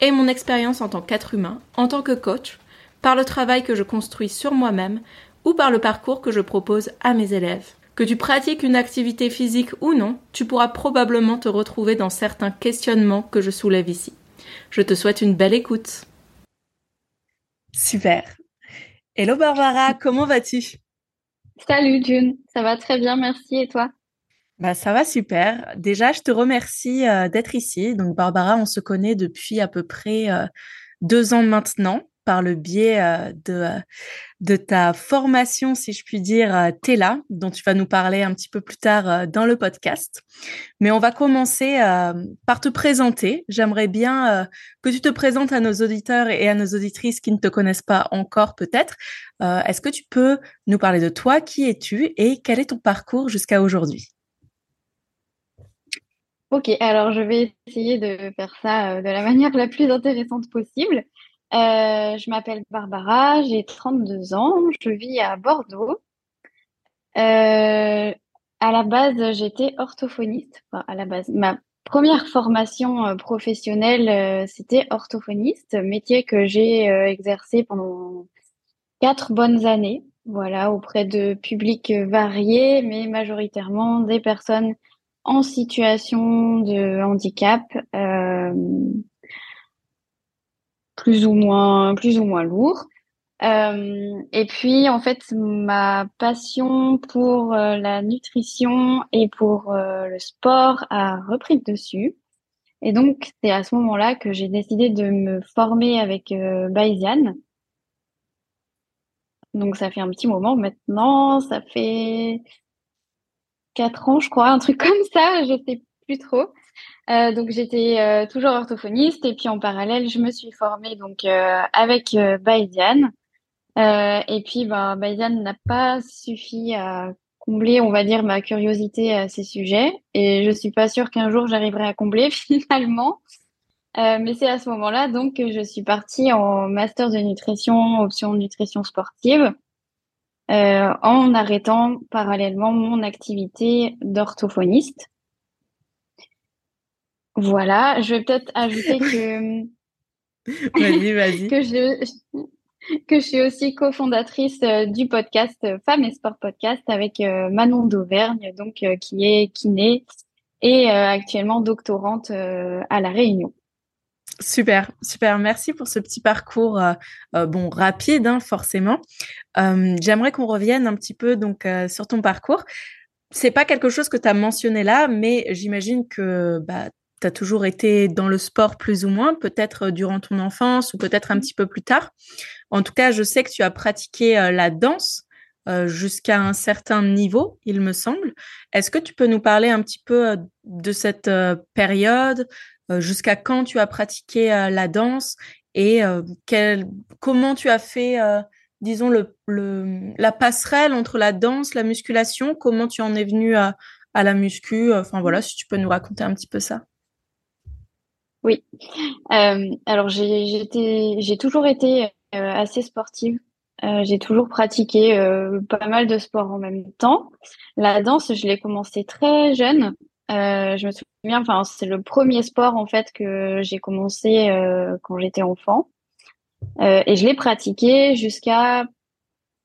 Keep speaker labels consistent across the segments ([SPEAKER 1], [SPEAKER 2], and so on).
[SPEAKER 1] et mon expérience en tant qu'être humain, en tant que coach, par le travail que je construis sur moi-même ou par le parcours que je propose à mes élèves. Que tu pratiques une activité physique ou non, tu pourras probablement te retrouver dans certains questionnements que je soulève ici. Je te souhaite une belle écoute. Super. Hello Barbara, comment vas-tu?
[SPEAKER 2] Salut June, ça va très bien, merci. Et toi?
[SPEAKER 1] Bah, ça va super. Déjà, je te remercie euh, d'être ici. Donc, Barbara, on se connaît depuis à peu près euh, deux ans maintenant par le biais euh, de, de ta formation, si je puis dire, Tela, dont tu vas nous parler un petit peu plus tard dans le podcast. Mais on va commencer par te présenter. J'aimerais bien que tu te présentes à nos auditeurs et à nos auditrices qui ne te connaissent pas encore peut-être. Est-ce que tu peux nous parler de toi? Qui es-tu? Et quel est ton parcours jusqu'à aujourd'hui?
[SPEAKER 2] Ok, alors je vais essayer de faire ça euh, de la manière la plus intéressante possible. Euh, je m'appelle Barbara, j'ai 32 ans, je vis à Bordeaux. Euh, à la base, j'étais orthophoniste. Enfin, à la base, ma première formation professionnelle, c'était orthophoniste, métier que j'ai exercé pendant quatre bonnes années. Voilà, auprès de publics variés, mais majoritairement des personnes en situation de handicap, euh, plus ou moins plus ou moins lourd. Euh, et puis en fait, ma passion pour euh, la nutrition et pour le sport a repris dessus. Et donc c'est à ce moment-là que j'ai décidé de me former avec Bayesian. Donc ça fait un petit moment maintenant, ça fait quatre ans, je crois, un truc comme ça, je sais plus trop. Euh, donc j'étais euh, toujours orthophoniste et puis en parallèle, je me suis formée donc euh, avec euh, Bayesian. et puis ben, n'a pas suffi à combler, on va dire, ma curiosité à ces sujets. Et je suis pas sûre qu'un jour j'arriverai à combler finalement. mais c'est à ce moment-là donc que je suis partie en master de nutrition, option nutrition sportive. Euh, en arrêtant parallèlement mon activité d'orthophoniste. Voilà, je vais peut-être ajouter que
[SPEAKER 1] vas-y, vas-y.
[SPEAKER 2] que je que je suis aussi cofondatrice euh, du podcast Femmes et Sport Podcast avec euh, Manon d'Auvergne, donc qui est kiné et actuellement doctorante à la Réunion.
[SPEAKER 1] Super, super. Merci pour ce petit parcours, euh, euh, bon rapide, hein, forcément. Euh, j'aimerais qu'on revienne un petit peu donc sur ton parcours. C'est pas quelque chose que tu as mentionné là, mais j'imagine que bah, tu as toujours été dans le sport plus ou moins, peut-être durant ton enfance ou peut-être un petit peu plus tard. En tout cas, je sais que tu as pratiqué la danse jusqu'à un certain niveau, il me semble. Est-ce que tu peux nous parler un petit peu de cette période, jusqu'à quand tu as pratiqué euh, la danse et euh, comment tu as fait, disons, le, la passerelle entre la danse, la musculation, comment tu en es venu à, la muscu? Enfin voilà, si tu peux nous raconter un petit peu ça.
[SPEAKER 2] Oui. alors j'ai toujours été assez sportive. j'ai toujours pratiqué pas mal de sports en même temps. La danse, je l'ai commencé très jeune. Euh, je me souviens, enfin, c'est le premier sport en fait que j'ai commencé euh, quand j'étais enfant. Euh, et je l'ai pratiqué jusqu'à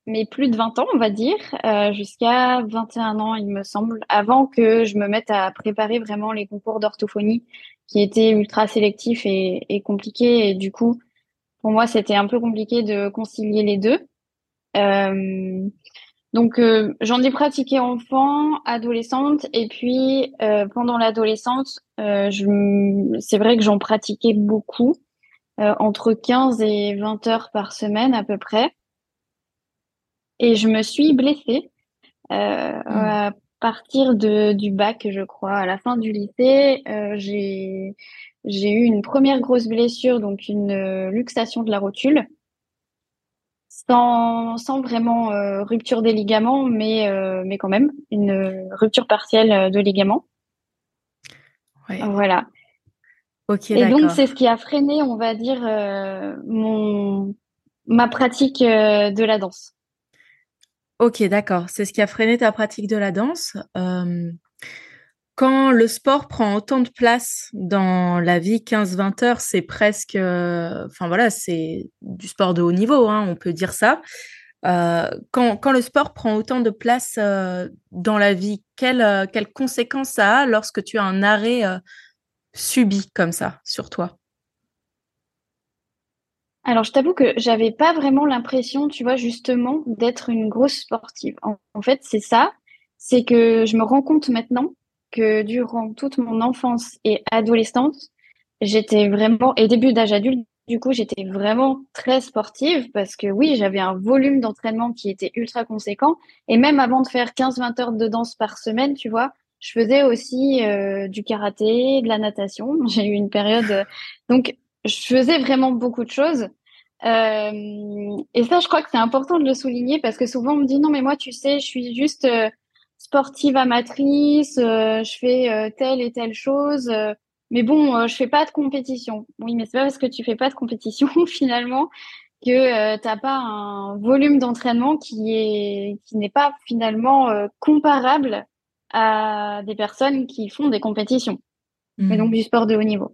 [SPEAKER 2] mes plus de 20 ans, on va dire, euh, jusqu'à 21 ans, il me semble, avant que je me mette à préparer vraiment les concours d'orthophonie qui étaient ultra sélectifs et, et compliqués. Et du coup, pour moi, c'était un peu compliqué de concilier les deux. Donc euh, j'en ai pratiqué enfant, adolescente, et puis euh, pendant l'adolescence, euh, c'est vrai que j'en pratiquais beaucoup, entre 15 et 20 heures par semaine à peu près. Et je me suis blessée mmh. à partir de, du bac, je crois, à la fin du lycée. j'ai j'ai eu une première grosse blessure, donc une luxation de la rotule, sans, sans vraiment rupture des ligaments, mais, mais quand même une rupture partielle de ligaments. Voilà. et donc, c'est ce qui a freiné, on va dire, mon, ma pratique de la danse.
[SPEAKER 1] Ok, d'accord. C'est ce qui a freiné ta pratique de la danse. Quand le sport prend autant de place dans la vie, 15-20 heures, c'est presque, enfin voilà, c'est du sport de haut niveau, hein, on peut dire ça. quand, quand, le sport prend autant de place dans la vie, quelles quelle conséquences ça a lorsque tu as un arrêt subi comme ça sur toi?
[SPEAKER 2] Alors, je t'avoue que j'avais pas vraiment l'impression, tu vois, justement, d'être une grosse sportive. En, fait, c'est ça. C'est que je me rends compte maintenant que durant toute mon enfance et adolescence, j'étais vraiment, et début d'âge adulte, du coup, j'étais vraiment très sportive parce que oui, j'avais un volume d'entraînement qui était ultra conséquent. Et même avant de faire 15-20 heures de danse par semaine, tu vois, je faisais aussi euh, du karaté, de la natation. J'ai eu une période. Donc, je faisais vraiment beaucoup de choses. Euh, et ça, je crois que c'est important de le souligner parce que souvent on me dit non, mais moi, tu sais, je suis juste euh, sportive amatrice, euh, je fais telle et telle chose, mais bon, je fais pas de compétition. Oui, mais c'est pas parce que tu fais pas de compétition finalement que t'as pas un volume d'entraînement qui est qui n'est pas finalement comparable à des personnes qui font des compétitions, donc mmh. du sport de haut niveau.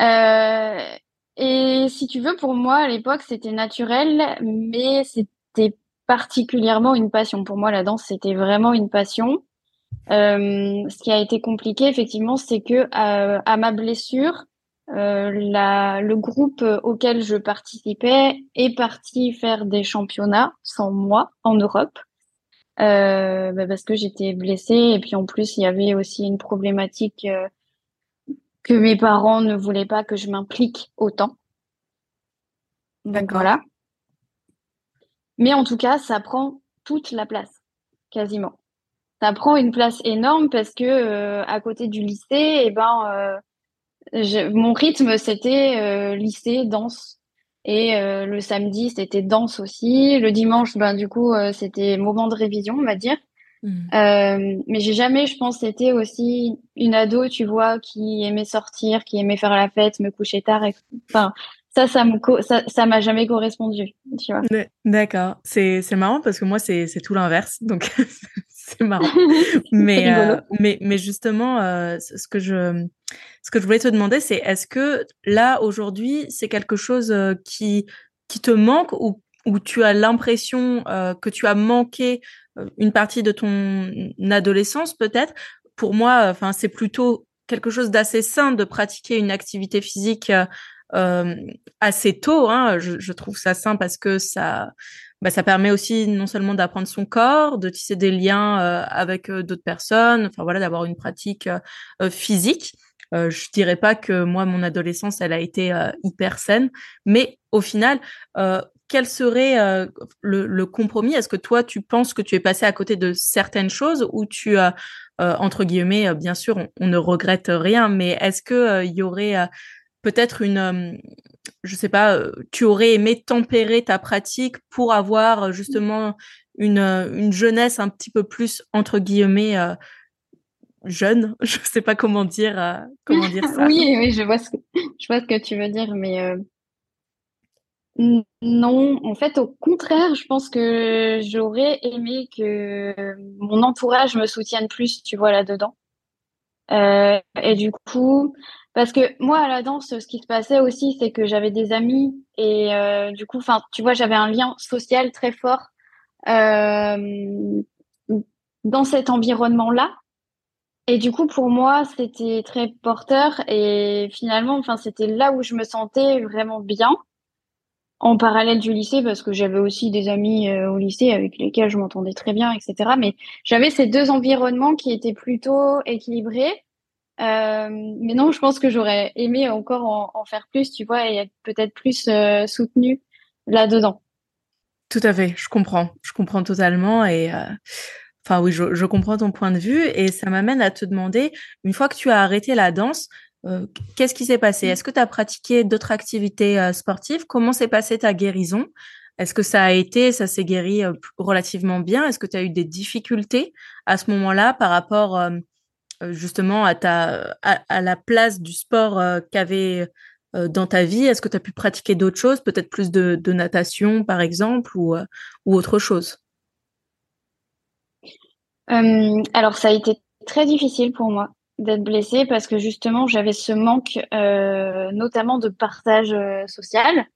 [SPEAKER 2] Euh, et si tu veux, pour moi, à l'époque, c'était naturel, mais c'était particulièrement une passion. Pour moi, la danse, c'était vraiment une passion. Euh, ce qui a été compliqué, effectivement, c'est que euh, à ma blessure, euh, la, le groupe auquel je participais est parti faire des championnats sans moi en Europe. Euh, bah parce que j'étais blessée et puis en plus il y avait aussi une problématique euh, que mes parents ne voulaient pas que je m'implique autant. Donc voilà. Mais en tout cas, ça prend toute la place, quasiment. Ça prend une place énorme parce que euh, à côté du lycée, et eh ben, euh, mon rythme c'était euh, lycée, danse. Et le samedi, c'était danse aussi. Le dimanche, ben du coup, c'était moment de révision, on va dire. Mm. Euh, mais j'ai jamais, je pense, été aussi une ado, tu vois, qui aimait sortir, qui aimait faire la fête, me coucher tard. Et... Enfin, ça, ça me, ça, ça m'a jamais correspondu, tu vois.
[SPEAKER 1] D'accord. C'est, marrant parce que moi, c'est, tout l'inverse. Donc, c'est marrant. mais, euh, mais, mais justement, euh, ce que je, ce que je voulais te demander, c'est est-ce que là, aujourd'hui, c'est quelque chose euh, qui, qui te manque ou, ou tu as l'impression que tu as manqué une partie de ton adolescence peut-être? Pour moi, enfin, c'est plutôt quelque chose d'assez sain de pratiquer une activité physique assez tôt. Hein. Je, trouve ça sain parce que ça, bah, ça permet aussi non seulement d'apprendre son corps, de tisser des liens euh, avec euh, d'autres personnes, enfin voilà, d'avoir une pratique physique. Euh, je dirais pas que moi, mon adolescence, elle a été hyper saine, mais au final, euh, quel serait euh, le, compromis? Est-ce que toi, tu penses que tu es passé à côté de certaines choses ou tu, as, euh, entre guillemets, euh, bien sûr, on, ne regrette rien, mais est-ce que il y aurait peut-être une, je sais pas, tu aurais aimé tempérer ta pratique pour avoir justement une, une jeunesse un petit peu plus entre guillemets jeune, je sais pas comment dire comment dire ça.
[SPEAKER 2] oui, oui, je vois ce que tu veux dire, mais non, en fait, au contraire, je pense que j'aurais aimé que mon entourage me soutienne plus, tu vois, là-dedans. Euh, et du coup, parce que moi, à la danse, ce qui se passait aussi, c'est que j'avais des amis et euh, du coup, enfin, tu vois, j'avais un lien social très fort euh, dans cet environnement-là. Et du coup, pour moi, c'était très porteur et finalement, enfin, c'était là où je me sentais vraiment bien en parallèle du lycée parce que j'avais aussi des amis euh, au lycée avec lesquels je m'entendais très bien, etc. Mais j'avais ces deux environnements qui étaient plutôt équilibrés. Euh, mais non, je pense que j'aurais aimé encore en, faire plus, tu vois, et être peut-être plus euh, soutenue là-dedans.
[SPEAKER 1] Tout à fait, je comprends, je comprends totalement et euh, enfin oui, je, je, comprends ton point de vue et ça m'amène à te demander, une fois que tu as arrêté la danse, Qu'est-ce qui s'est passé? Est-ce que tu as pratiqué d'autres activités sportives? Comment s'est passée ta guérison? Est-ce que ça a été, ça s'est guéri relativement bien? Est-ce que tu as eu des difficultés à ce moment-là par rapport justement à, ta, à, la place du sport qu'avait dans ta vie Est-ce que tu as pu pratiquer d'autres choses, peut-être plus de, natation par exemple ou, ou autre chose?
[SPEAKER 2] Alors ça a été très difficile pour moi d'être blessée parce que justement j'avais ce manque euh, notamment de partage euh, social.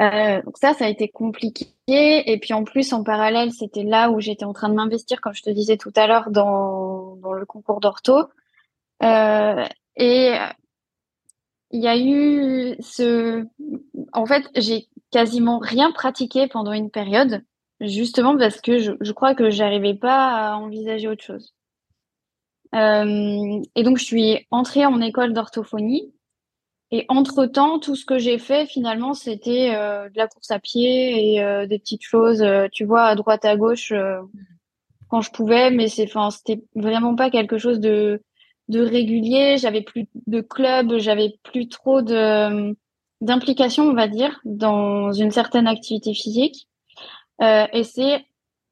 [SPEAKER 2] Euh, donc ça, ça a été compliqué. Et puis en plus, en parallèle, c'était là où j'étais en train de m'investir, comme je te disais tout à l'heure, dans, dans le concours d'ortho. Euh, et il y a eu ce... En fait, j'ai quasiment rien pratiqué pendant une période, justement parce que je, je crois que j'arrivais pas à envisager autre chose. Euh, et donc, je suis entrée en école d'orthophonie. Et entre-temps, tout ce que j'ai fait, finalement, c'était euh, de la course à pied et des petites choses, tu vois, à droite, à gauche, quand je pouvais. Mais c'est, enfin, c'était vraiment pas quelque chose de, de régulier. J'avais plus de club, j'avais plus trop de d'implication, on va dire, dans une certaine activité physique. et c'est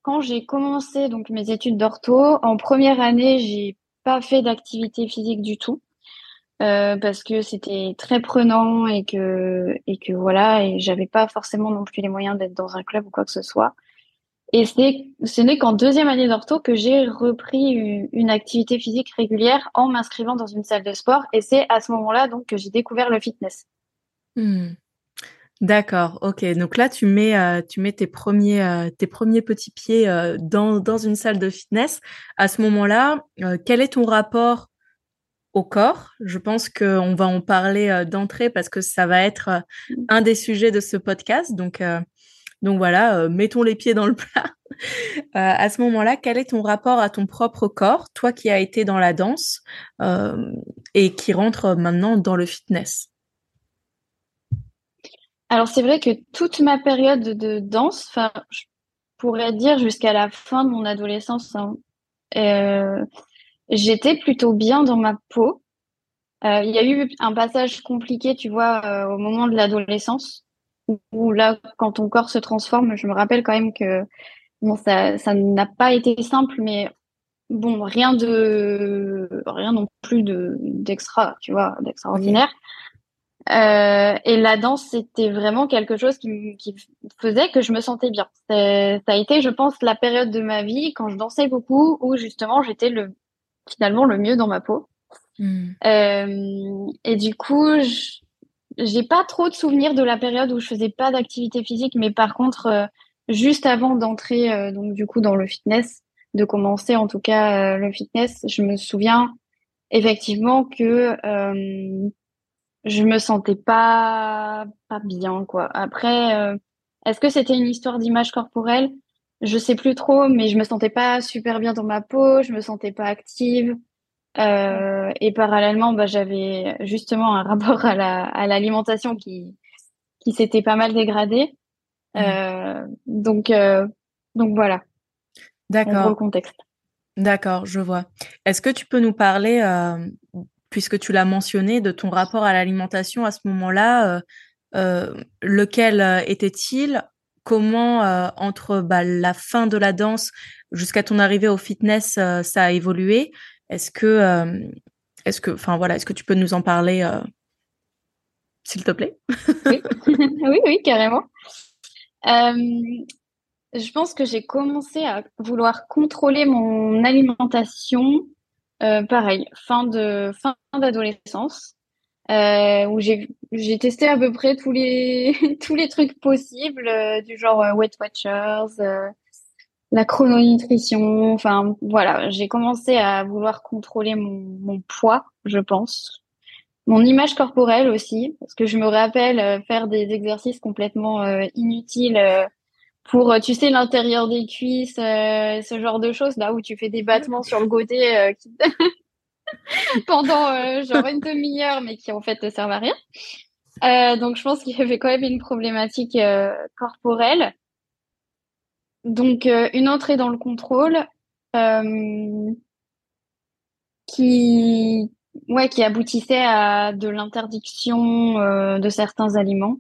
[SPEAKER 2] quand j'ai commencé donc mes études d'ortho, en première année, j'ai pas fait d'activité physique du tout euh, parce que c'était très prenant et que et que voilà et j'avais pas forcément non plus les moyens d'être dans un club ou quoi que ce soit. Et c'est ce n'est qu'en deuxième année d'ortho que j'ai repris une, activité physique régulière en m'inscrivant dans une salle de sport et c'est à ce moment-là donc que j'ai découvert le fitness.
[SPEAKER 1] Hmm. D'accord, ok. Donc là, tu mets, euh, tu mets tes premiers, euh, tes premiers petits pieds euh, dans, dans une salle de fitness. À ce moment-là, quel est ton rapport au corps? Je pense qu'on va en parler d'entrée parce que ça va être un des sujets de ce podcast. Donc, donc voilà, mettons les pieds dans le plat. à ce moment-là, quel est ton rapport à ton propre corps, toi qui as été dans la danse et qui rentre maintenant dans le fitness?
[SPEAKER 2] Alors c'est vrai que toute ma période de danse, je pourrais dire jusqu'à la fin de mon adolescence, hein, euh, j'étais plutôt bien dans ma peau. Euh, il y a eu un passage compliqué, tu vois, euh, au moment de l'adolescence, où, là, quand ton corps se transforme, je me rappelle quand même que bon, ça, ça n'a pas été simple, mais bon, rien de, rien non plus de d'extra, tu vois, d'extraordinaire. Euh, et la danse, c'était vraiment quelque chose qui, qui, faisait que je me sentais bien. Ça a été, je pense, la période de ma vie quand je dansais beaucoup où justement j'étais le finalement le mieux dans ma peau. Hmm. Euh, et du coup, j'ai pas trop de souvenirs de la période où je faisais pas d'activité physique, mais par contre, euh, juste avant d'entrer euh, donc du coup dans le fitness, de commencer en tout cas euh, le fitness, je me souviens effectivement que je me sentais pas pas bien quoi. Après, euh, est-ce que c'était une histoire d'image corporelle? Je sais plus trop, mais je me sentais pas super bien dans ma peau, je me sentais pas active. Euh, et parallèlement, bah, j'avais justement un rapport à la à l'alimentation qui qui s'était pas mal dégradé. Mmh. Euh, donc donc voilà.
[SPEAKER 1] D'accord.
[SPEAKER 2] Le contexte.
[SPEAKER 1] D'accord, je vois. Est-ce que tu peux nous parler puisque tu l'as mentionné, de ton rapport à l'alimentation à ce moment-là. Euh, euh, lequel euh, était-il? Comment, entre bah, la fin de la danse jusqu'à ton arrivée au fitness, ça a évolué? Est-ce que, est-ce que, enfin voilà, est-ce que tu peux nous en parler, s'il te plaît?
[SPEAKER 2] Oui. oui, oui, carrément. je pense que j'ai commencé à vouloir contrôler mon alimentation euh, pareil, fin de fin d'adolescence, euh, où j'ai testé à peu près tous les trucs possibles, euh, du genre euh, Weight Watchers, la chrononutrition, enfin voilà, j'ai commencé à vouloir contrôler mon, poids, je pense, mon image corporelle aussi, parce que je me rappelle faire des exercices complètement inutiles pour, euh, tu sais, l'intérieur des cuisses, euh, ce genre de choses, là où tu fais des battements sur le côté euh, pendant genre une demi-heure, mais qui en fait ne servent à rien. donc, je pense qu'il y avait quand même une problématique corporelle. Donc, une entrée dans le contrôle qui ouais, qui aboutissait à de l'interdiction euh, de certains aliments,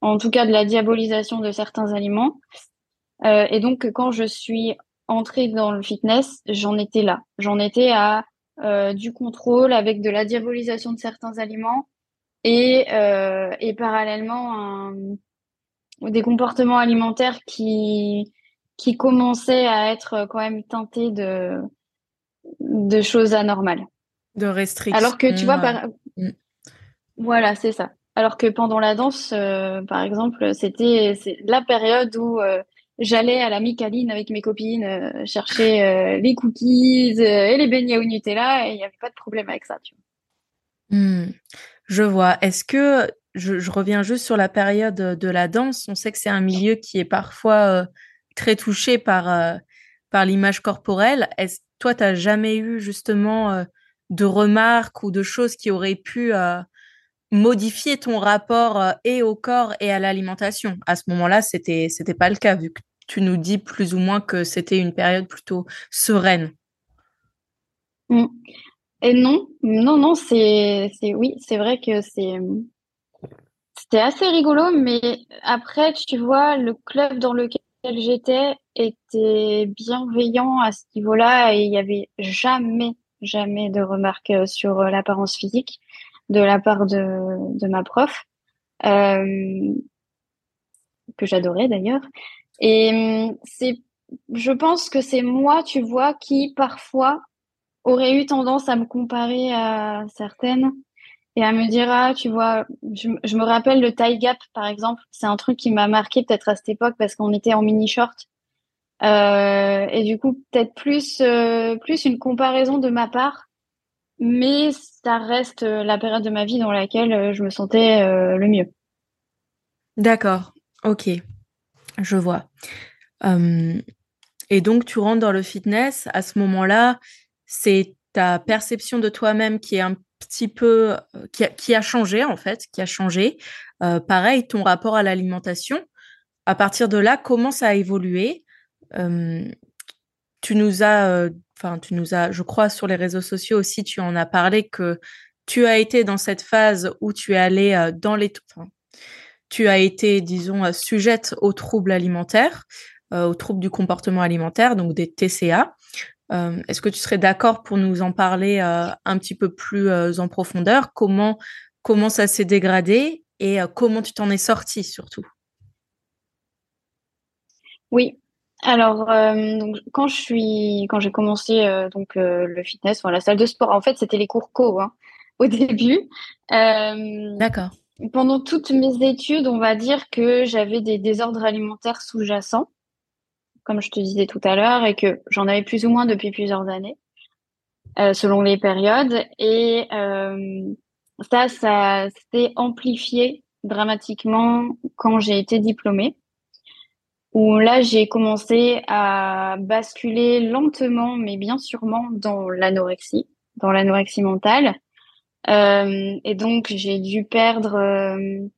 [SPEAKER 2] en tout cas de la diabolisation de certains aliments. Euh, et donc, quand je suis entrée dans le fitness, j'en étais là. J'en étais à euh, du contrôle avec de la diabolisation de certains aliments et, euh, et parallèlement des comportements alimentaires qui qui commençaient à être quand même teintés de de choses anormales.
[SPEAKER 1] De restrictions.
[SPEAKER 2] Alors que tu vois, par... Mm. voilà, c'est ça. Alors que pendant la danse, euh, par exemple, c'était la période où euh, j'allais à la Micaline avec mes copines euh, chercher les cookies et les beignets au Nutella et il n'y avait pas de problème avec ça. Tu
[SPEAKER 1] vois. Hmm. Je vois. Est-ce que je, je, reviens juste sur la période de la danse On sait que c'est un milieu qui est parfois très touché par par l'image corporelle. Est-ce toi, tu n'as jamais eu justement de remarques ou de choses qui auraient pu euh, modifier ton rapport euh, et au corps et à l'alimentation? À ce moment-là, c'était c'était pas le cas vu que tu nous dis plus ou moins que c'était une période plutôt sereine.
[SPEAKER 2] Mmh. Et non, non, non, c'est c'est oui, c'est vrai que c'est c'était assez rigolo, mais après, tu vois, le club dans lequel j'étais était bienveillant à ce niveau-là et il y avait jamais jamais de remarques euh, sur euh, l'apparence physique de la part de, de ma prof, euh, que j'adorais d'ailleurs. Et c'est, je pense que c'est moi, tu vois, qui parfois aurait eu tendance à me comparer à certaines et à me dire ah tu vois je, me rappelle le taille gap par exemple c'est un truc qui m'a marqué peut-être à cette époque parce qu'on était en mini short euh, et du coup, peut-être plus, euh, plus une comparaison de ma part, mais ça reste euh, la période de ma vie dans laquelle je me sentais le mieux.
[SPEAKER 1] D'accord, ok, je vois. et donc, tu rentres dans le fitness. À ce moment-là, c'est ta perception de toi-même qui est un petit peu, qui a, qui a, changé en fait, qui a changé. pareil, ton rapport à l'alimentation. À partir de là, comment ça a évolué? Tu nous as, enfin, tu nous as, je crois, sur les réseaux sociaux aussi, tu en as parlé que tu as été dans cette phase où tu es allé dans les, tu as été, disons, sujette aux troubles alimentaires, aux troubles du comportement alimentaire, donc des TCA. Est-ce que tu serais d'accord pour nous en parler un petit peu plus en profondeur? Comment comment ça s'est dégradé et comment tu t'en es sorti surtout?
[SPEAKER 2] Oui, alors, euh, donc, quand je suis, quand j'ai commencé euh, donc euh, le fitness, enfin, la salle de sport, en fait, c'était les cours co hein, au début.
[SPEAKER 1] D'accord.
[SPEAKER 2] Pendant toutes mes études, on va dire que j'avais des désordres alimentaires sous-jacents, comme je te disais tout à l'heure, et que j'en avais plus ou moins depuis plusieurs années, selon les périodes. Et ça, ça s'est amplifié dramatiquement quand j'ai été diplômée où là j'ai commencé à basculer lentement mais bien sûrement dans l'anorexie, dans l'anorexie mentale. Euh, et donc j'ai dû perdre euh,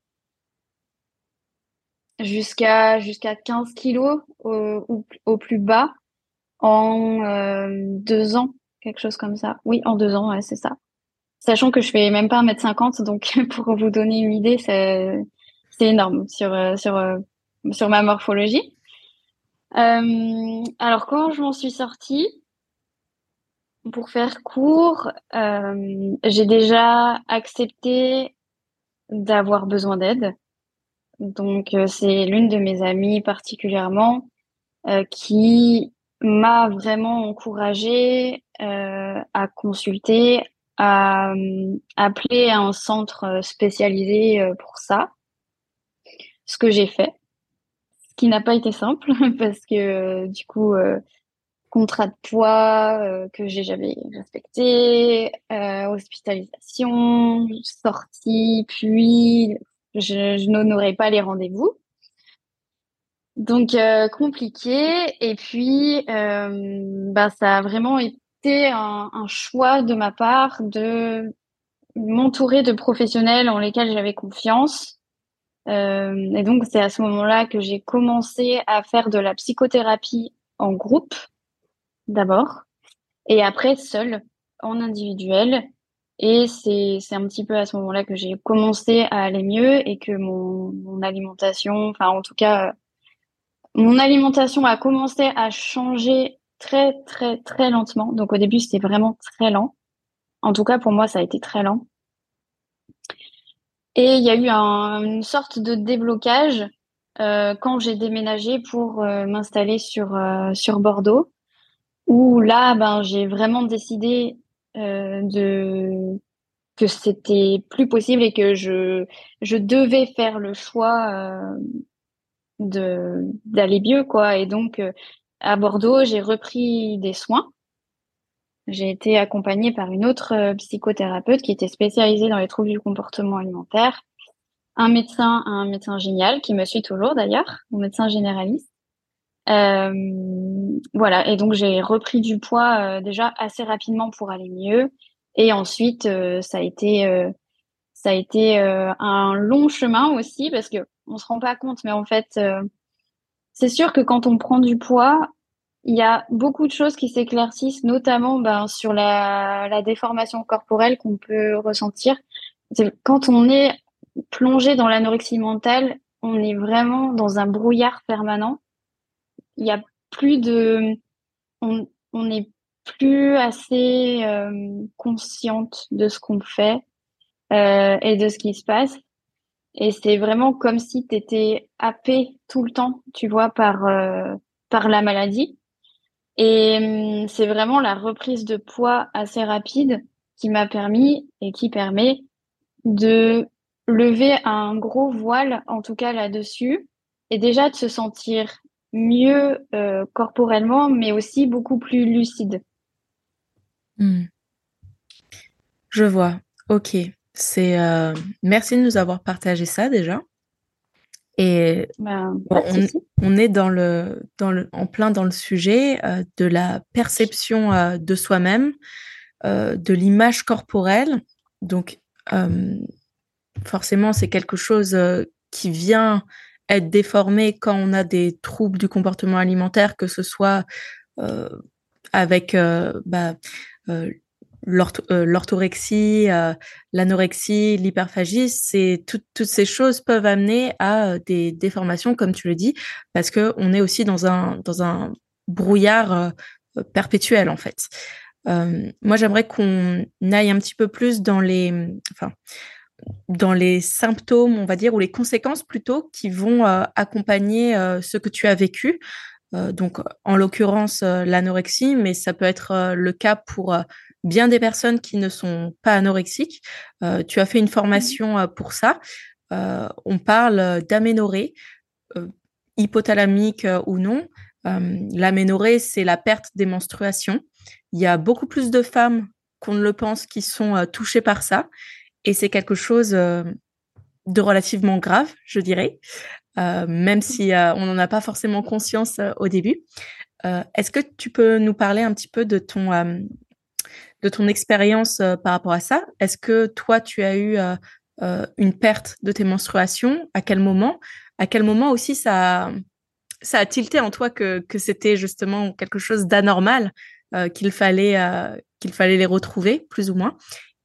[SPEAKER 2] jusqu'à jusqu'à 15 kilos au, au, plus bas en euh, deux ans, quelque chose comme ça. Oui, en deux ans, ouais, c'est ça. Sachant que je fais même pas 1m50, donc pour vous donner une idée, c'est énorme sur, sur sur ma morphologie. Euh, alors, quand je m'en suis sortie, pour faire court, euh, j'ai déjà accepté d'avoir besoin d'aide. Donc, euh, c'est l'une de mes amies particulièrement qui m'a vraiment encouragée à consulter, à appeler un centre spécialisé pour ça, ce que j'ai fait. Qui n'a pas été simple parce que euh, du coup euh, contrat de poids euh, que j'ai jamais respecté, hospitalisation, sortie, puis je, je n'honorais pas les rendez-vous. Donc compliqué et puis bah ça a vraiment été un, un choix de ma part de m'entourer de professionnels en lesquels j'avais confiance euh, et donc, c'est à ce moment-là que j'ai commencé à faire de la psychothérapie en groupe, d'abord, et après seule, en individuel. Et c'est un petit peu à ce moment-là que j'ai commencé à aller mieux et que mon, alimentation, enfin en tout cas, mon alimentation a commencé à changer très très très lentement. Donc au début c'était vraiment très lent. En tout cas pour moi ça a été très lent. Et il y a eu un, une sorte de déblocage euh, quand j'ai déménagé pour euh, m'installer sur euh, sur Bordeaux, où là, ben j'ai vraiment décidé de que c'était plus possible et que je je devais faire le choix de d'aller mieux quoi. Et donc à Bordeaux, j'ai repris des soins. J'ai été accompagnée par une autre psychothérapeute qui était spécialisée dans les troubles du comportement alimentaire un médecin, un médecin génial qui me suit toujours d'ailleurs, mon médecin généraliste. Euh, voilà, et donc j'ai repris du poids euh, déjà assez rapidement pour aller mieux, et ensuite euh, ça a été ça a été un long chemin aussi parce que on se rend pas compte, mais en fait c'est sûr que quand on prend du poids, il y a beaucoup de choses qui s'éclaircissent, notamment ben, sur la, la déformation corporelle qu'on peut ressentir. Quand on est plongé dans l'anorexie mentale, on est vraiment dans un brouillard permanent. Il y a plus de, on, n'est plus assez euh, consciente de ce qu'on fait euh, et de ce qui se passe. Et c'est vraiment comme si tu étais happé tout le temps, tu vois, par euh, par la maladie. Et hum, c'est vraiment la reprise de poids assez rapide qui m'a permis et qui permet de lever un gros voile, en tout cas là-dessus, et déjà de se sentir mieux euh, corporellement, mais aussi beaucoup plus lucide.
[SPEAKER 1] Hmm. Je vois. Ok. C'est euh, merci de nous avoir partagé ça déjà. Et ben, on, est dans le, dans le, en plein dans le sujet euh, de la perception de soi-même, de l'image corporelle. Donc, forcément, c'est quelque chose qui vient être déformé quand on a des troubles du comportement alimentaire, que ce soit euh, avec euh, bah, l'orthorexie, l'anorexie, l'hyperphagie, c'est toutes ces choses peuvent amener à des déformations, comme tu le dis, parce que on est aussi dans un dans un brouillard perpétuel en fait. moi, j'aimerais qu'on aille un petit peu plus dans les, enfin, dans les symptômes, on va dire, ou les conséquences plutôt, qui vont euh, accompagner euh, ce que tu as vécu. Euh, donc, en l'occurrence, l'anorexie, mais ça peut être le cas pour bien des personnes qui ne sont pas anorexiques. tu as fait une formation pour ça. on parle d'aménorrhée, hypothalamique ou non. L'aménorrhée, c'est la perte des menstruations. Il y a beaucoup plus de femmes qu'on ne le pense qui sont touchées par ça. Et c'est quelque chose euh, de relativement grave, je dirais, euh, même si euh, on n'en a pas forcément conscience au début. Est-ce que tu peux nous parler un petit peu de ton, ton expérience par rapport à ça? Est-ce que toi, tu as eu une perte de tes menstruations? À quel moment? À quel moment aussi ça, ça a tilté en toi que, que c'était justement quelque chose d'anormal, qu'il fallait, qu'il fallait les retrouver, plus ou moins?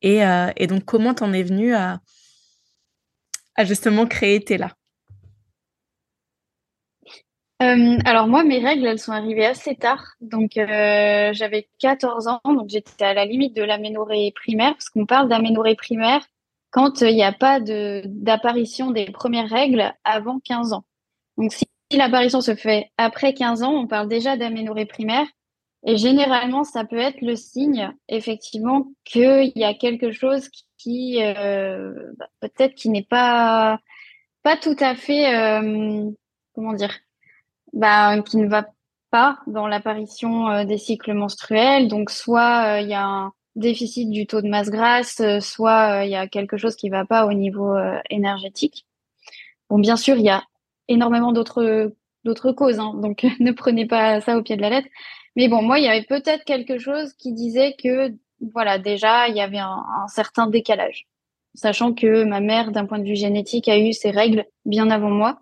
[SPEAKER 1] Euh, et, donc, comment t'en es venu à, justement créer Tela
[SPEAKER 2] euh, alors moi, mes règles, elles sont arrivées assez tard. Donc euh, j'avais 14 ans, donc j'étais à la limite de l'aménorrhée primaire, parce qu'on parle d'aménorrhée primaire quand il n'y a pas d'apparition des premières règles avant 15 ans. Donc si l'apparition se fait après 15 ans, on parle déjà d'aménorrhée primaire. Et généralement, ça peut être le signe, effectivement, qu'il y a quelque chose qui, euh, bah, peut-être qui n'est pas, pas tout à fait, euh, comment dire, bah, qui ne va pas dans l'apparition euh, des cycles menstruels. Donc, soit il y a un déficit du taux de masse grasse, soit il y a quelque chose qui ne va pas au niveau énergétique. Bon, bien sûr, il y a énormément d'autres d'autres causes, hein, donc ne prenez pas ça au pied de la lettre. Mais bon, moi, il y avait peut-être quelque chose qui disait que, voilà, déjà, il y avait un, certain décalage. Sachant que ma mère, d'un point de vue génétique, a eu ses règles bien avant moi.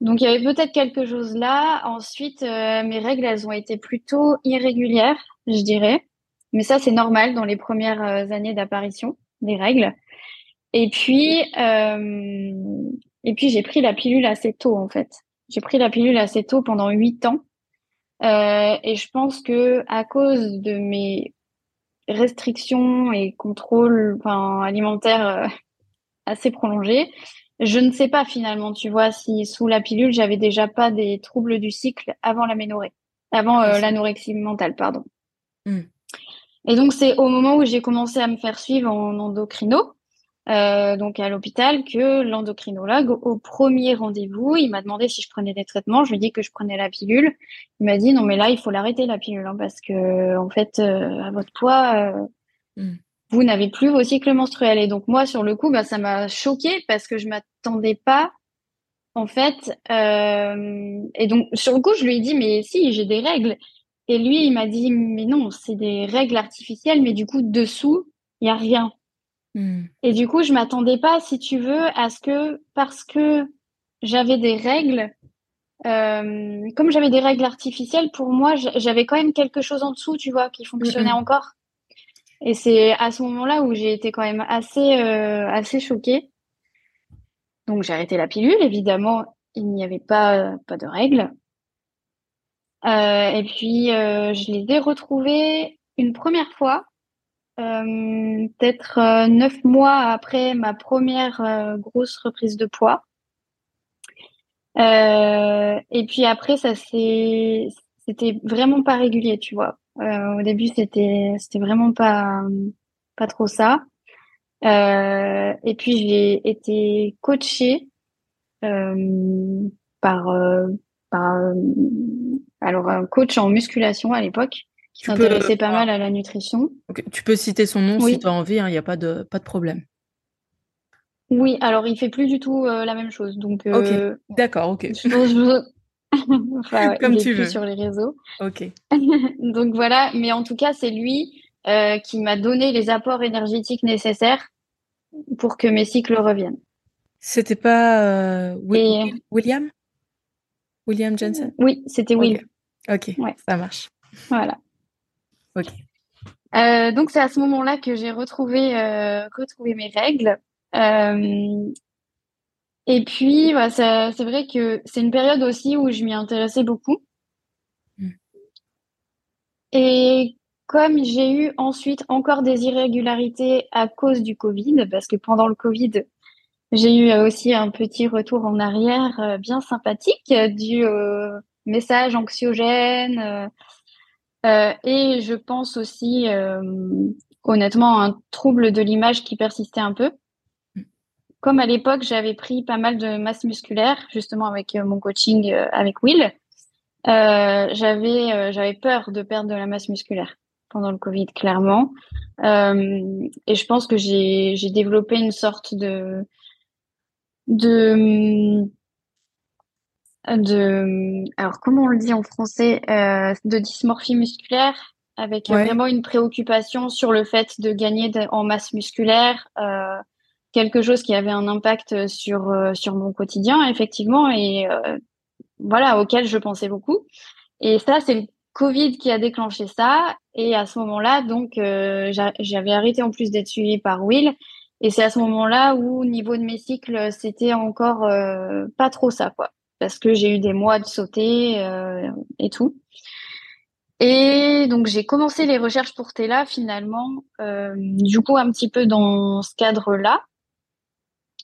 [SPEAKER 2] Donc, il y avait peut-être quelque chose là. Ensuite, euh, mes règles, elles ont été plutôt irrégulières, je dirais. Mais ça, c'est normal dans les premières années d'apparition des règles. Et puis, et puis j'ai pris la pilule assez tôt en fait. J'ai pris la pilule assez tôt pendant huit ans. Euh, et je pense que à cause de mes restrictions et contrôles enfin, alimentaires euh, assez prolongés, je ne sais pas finalement, tu vois, si sous la pilule, j'avais déjà pas des troubles du cycle avant l'aménorrhée, avant euh, l'anorexie mentale, pardon. Hmm. Et donc, c'est au moment où j'ai commencé à me faire suivre en endocrino, euh, donc à l'hôpital que l'endocrinologue au premier rendez-vous, il m'a demandé si je prenais des traitements. Je lui ai dit que je prenais la pilule. Il m'a dit non mais là il faut l'arrêter la pilule hein, parce que en fait euh, à votre poids euh, hmm. vous n'avez plus vos cycles menstruels et donc moi sur le coup bah ça m'a choqué parce que je m'attendais pas en fait et donc sur le coup je lui ai dit mais si j'ai des règles et lui il m'a dit mais non c'est des règles artificielles mais du coup dessous il y a rien Hmm. Et du coup, je m'attendais pas, si tu veux, à ce que parce que j'avais des règles, euh, comme j'avais des règles artificielles, pour moi, j'avais quand même quelque chose en dessous, tu vois, qui fonctionnait encore. Et c'est à ce moment-là où j'ai été quand même assez, euh, assez choquée. Donc j'ai arrêté la pilule. Évidemment, il n'y avait pas, pas de règles. Euh, et puis je les ai retrouvées une première fois peut-être euh, neuf mois après ma première euh, grosse reprise de poids. et puis après, ça c'est, c'était vraiment pas régulier, tu vois. au début, c'était, c'était vraiment pas, pas trop ça. et puis j'ai été coachée par, par alors un coach en musculation à l'époque qui s'intéressait pas mal à la nutrition.
[SPEAKER 1] Tu peux citer son nom si tu as envie, il hein, n'y a pas de, pas de problème.
[SPEAKER 2] Oui, alors il fait plus du tout euh, la même chose. Donc,
[SPEAKER 1] euh, d'accord, ok.
[SPEAKER 2] enfin, Comme tu veux. sur les réseaux.
[SPEAKER 1] Ok.
[SPEAKER 2] donc voilà, mais en tout cas, c'est lui euh, qui m'a donné les apports énergétiques nécessaires pour que mes cycles reviennent.
[SPEAKER 1] C'était pas William? William Jensen?
[SPEAKER 2] Oui, c'était Will.
[SPEAKER 1] Ok, ça marche.
[SPEAKER 2] Voilà. Euh, donc c'est à ce moment-là que j'ai retrouvé, euh, retrouvé mes règles. Euh, et puis c'est vrai que c'est une période aussi où je m'y intéressais beaucoup. Mm. Et comme j'ai eu ensuite encore des irrégularités à cause du Covid, parce que pendant le Covid, j'ai eu aussi un petit retour en arrière bien sympathique dû au message anxiogène, et je pense aussi, euh, honnêtement, un trouble de l'image qui persistait un peu. Comme à l'époque, j'avais pris pas mal de masse musculaire, justement avec euh, mon coaching avec Will, j'avais j'avais peur de perdre de la masse musculaire pendant le Covid, clairement. et je pense que j'ai développé une sorte de de de, alors comment on le dit en français, euh, de dysmorphie musculaire, avec euh, vraiment une préoccupation sur le fait de gagner en masse musculaire, euh, quelque chose qui avait un impact sur sur mon quotidien effectivement et voilà auquel je pensais beaucoup. Et ça, c'est le Covid qui a déclenché ça. Et à ce moment-là, donc, j'avais arrêté en plus d'être suivie par Will. Et c'est à ce moment-là où, au niveau de mes cycles, c'était encore pas trop ça, quoi parce que j'ai eu des mois de sauter euh, et tout. Et donc j'ai commencé les recherches pour Tela finalement, euh, du coup un petit peu dans ce cadre-là.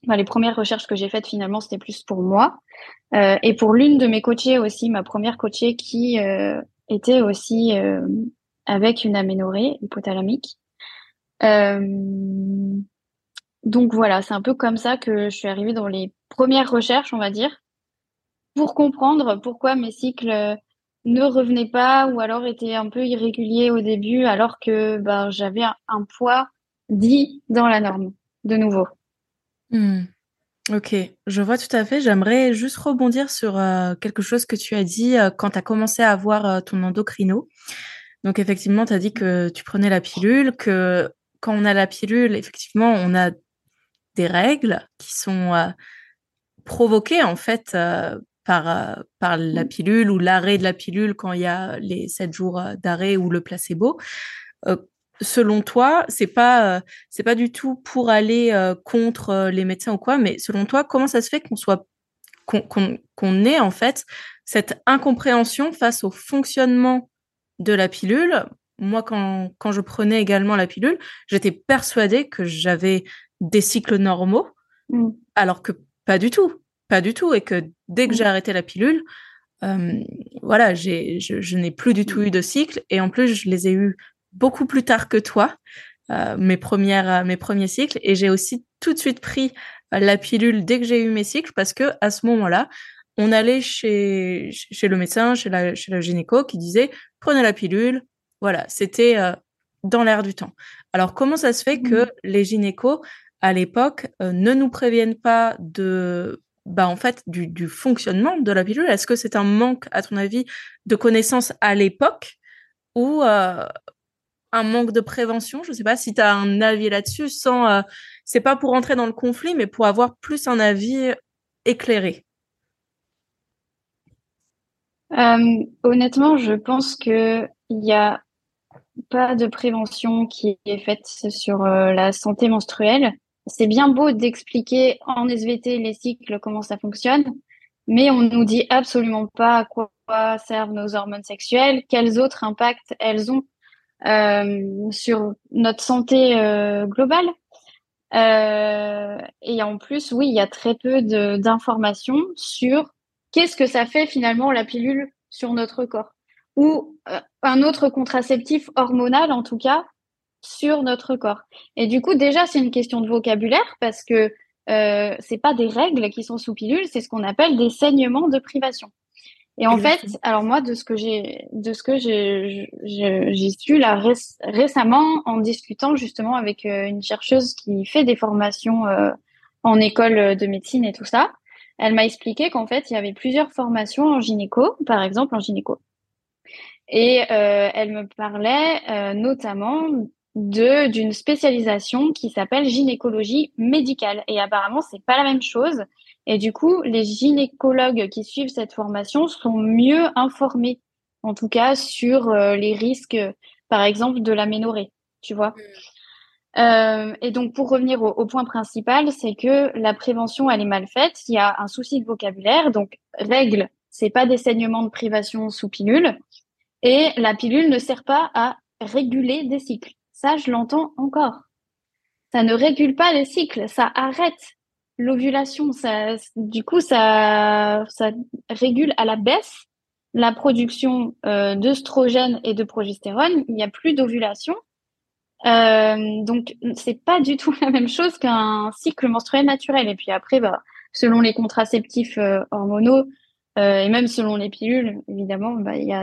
[SPEAKER 2] les premières recherches que j'ai faites finalement c'était plus pour moi euh, et pour l'une de mes coachées aussi, ma première coachée qui était aussi avec une aménorrhée hypothalamique. donc voilà, c'est un peu comme ça que je suis arrivée dans les premières recherches, on va dire pour comprendre pourquoi mes cycles euh, ne revenaient pas ou alors étaient un peu irréguliers au début alors que ben, j'avais un, poids dit dans la norme, de nouveau.
[SPEAKER 1] Hmm. Ok, je vois tout à fait. J'aimerais juste rebondir sur euh, quelque chose que tu as dit euh, quand tu as commencé à avoir ton endocrino. Donc effectivement, tu as dit que tu prenais la pilule, que quand on a la pilule, effectivement, on a des règles qui sont provoquées en fait par, euh, par la pilule ou l'arrêt de la pilule quand il y a les 7 jours euh, d'arrêt ou le placebo. Euh, selon toi, c'est pas c'est pas du tout pour aller contre les médecins ou quoi, mais selon toi, comment ça se fait qu'on soit qu'on ait en fait cette incompréhension face au fonctionnement de la pilule? Moi, quand, quand je prenais également la pilule, j'étais persuadée que j'avais des cycles normaux, mm. alors que pas du tout, pas du tout, et que dès que j'ai arrêté la pilule, euh, voilà, j'ai, je, n'ai plus du tout mm. eu de cycle, et en plus, je les ai eus beaucoup plus tard que toi, euh, mes premières, mes premiers cycles, et j'ai aussi tout de suite pris la pilule dès que j'ai eu mes cycles, parce que à ce moment-là, on allait chez, chez le médecin, chez la, chez la gynéco, qui disait prenez la pilule. Voilà, c'était euh, dans l'air du temps. Alors, comment ça se fait que mmh. les gynécos, à l'époque, euh, ne nous préviennent pas de, bah, en fait, du, du fonctionnement de la pilule? Est-ce que c'est un manque, à ton avis, de connaissances à l'époque ou euh, un manque de prévention? Je ne sais pas si tu as un avis là-dessus, sans, c'est pas pour entrer dans le conflit, mais pour avoir plus un avis éclairé.
[SPEAKER 2] Euh, honnêtement, je pense que il n'y a pas de prévention qui est faite sur euh, la santé menstruelle. C'est bien beau d'expliquer en SVT les cycles, comment ça fonctionne, mais on nous dit absolument pas à quoi servent nos hormones sexuelles, quels autres impacts elles ont euh, sur notre santé globale. et en plus, oui, il y a très peu d'informations sur qu'est-ce que ça fait finalement la pilule sur notre corps ou euh, un autre contraceptif hormonal en tout cas sur notre corps. Et du coup déjà c'est une question de vocabulaire parce que euh, c'est pas des règles qui sont sous pilule, c'est ce qu'on appelle des saignements de privation. Et en fait, alors moi de ce que j'ai de ce que j'ai su là récemment en discutant justement avec euh, une chercheuse qui fait des formations euh, en école de médecine et tout ça, elle m'a expliqué qu'en fait, il y avait plusieurs formations en gynéco, par exemple en gynéco. Et euh, elle me parlait euh, notamment de d'une spécialisation qui s'appelle gynécologie médicale. Et apparemment, c'est pas la même chose. Et du coup, les gynécologues qui suivent cette formation sont mieux informés, en tout cas, sur euh, les risques, par exemple, de l'aménorrhée. Tu vois. Mmh. Euh, et donc, pour revenir au, point principal, c'est que la prévention, elle est mal faite. Il y a un souci de vocabulaire. Donc, règle, c'est pas des saignements de privation sous pilule. Et la pilule ne sert pas à réguler des cycles. Ça, je l'entends encore. Ça ne régule pas les cycles. Ça arrête l'ovulation. Du coup, ça, régule à la baisse la production euh, et de progestérone. Il n'y a plus d'ovulation. Euh, donc, c'est pas du tout la même chose qu'un cycle menstruel naturel. Et puis après, bah, selon les contraceptifs euh, hormonaux euh, et même selon les pilules, évidemment, bah, il y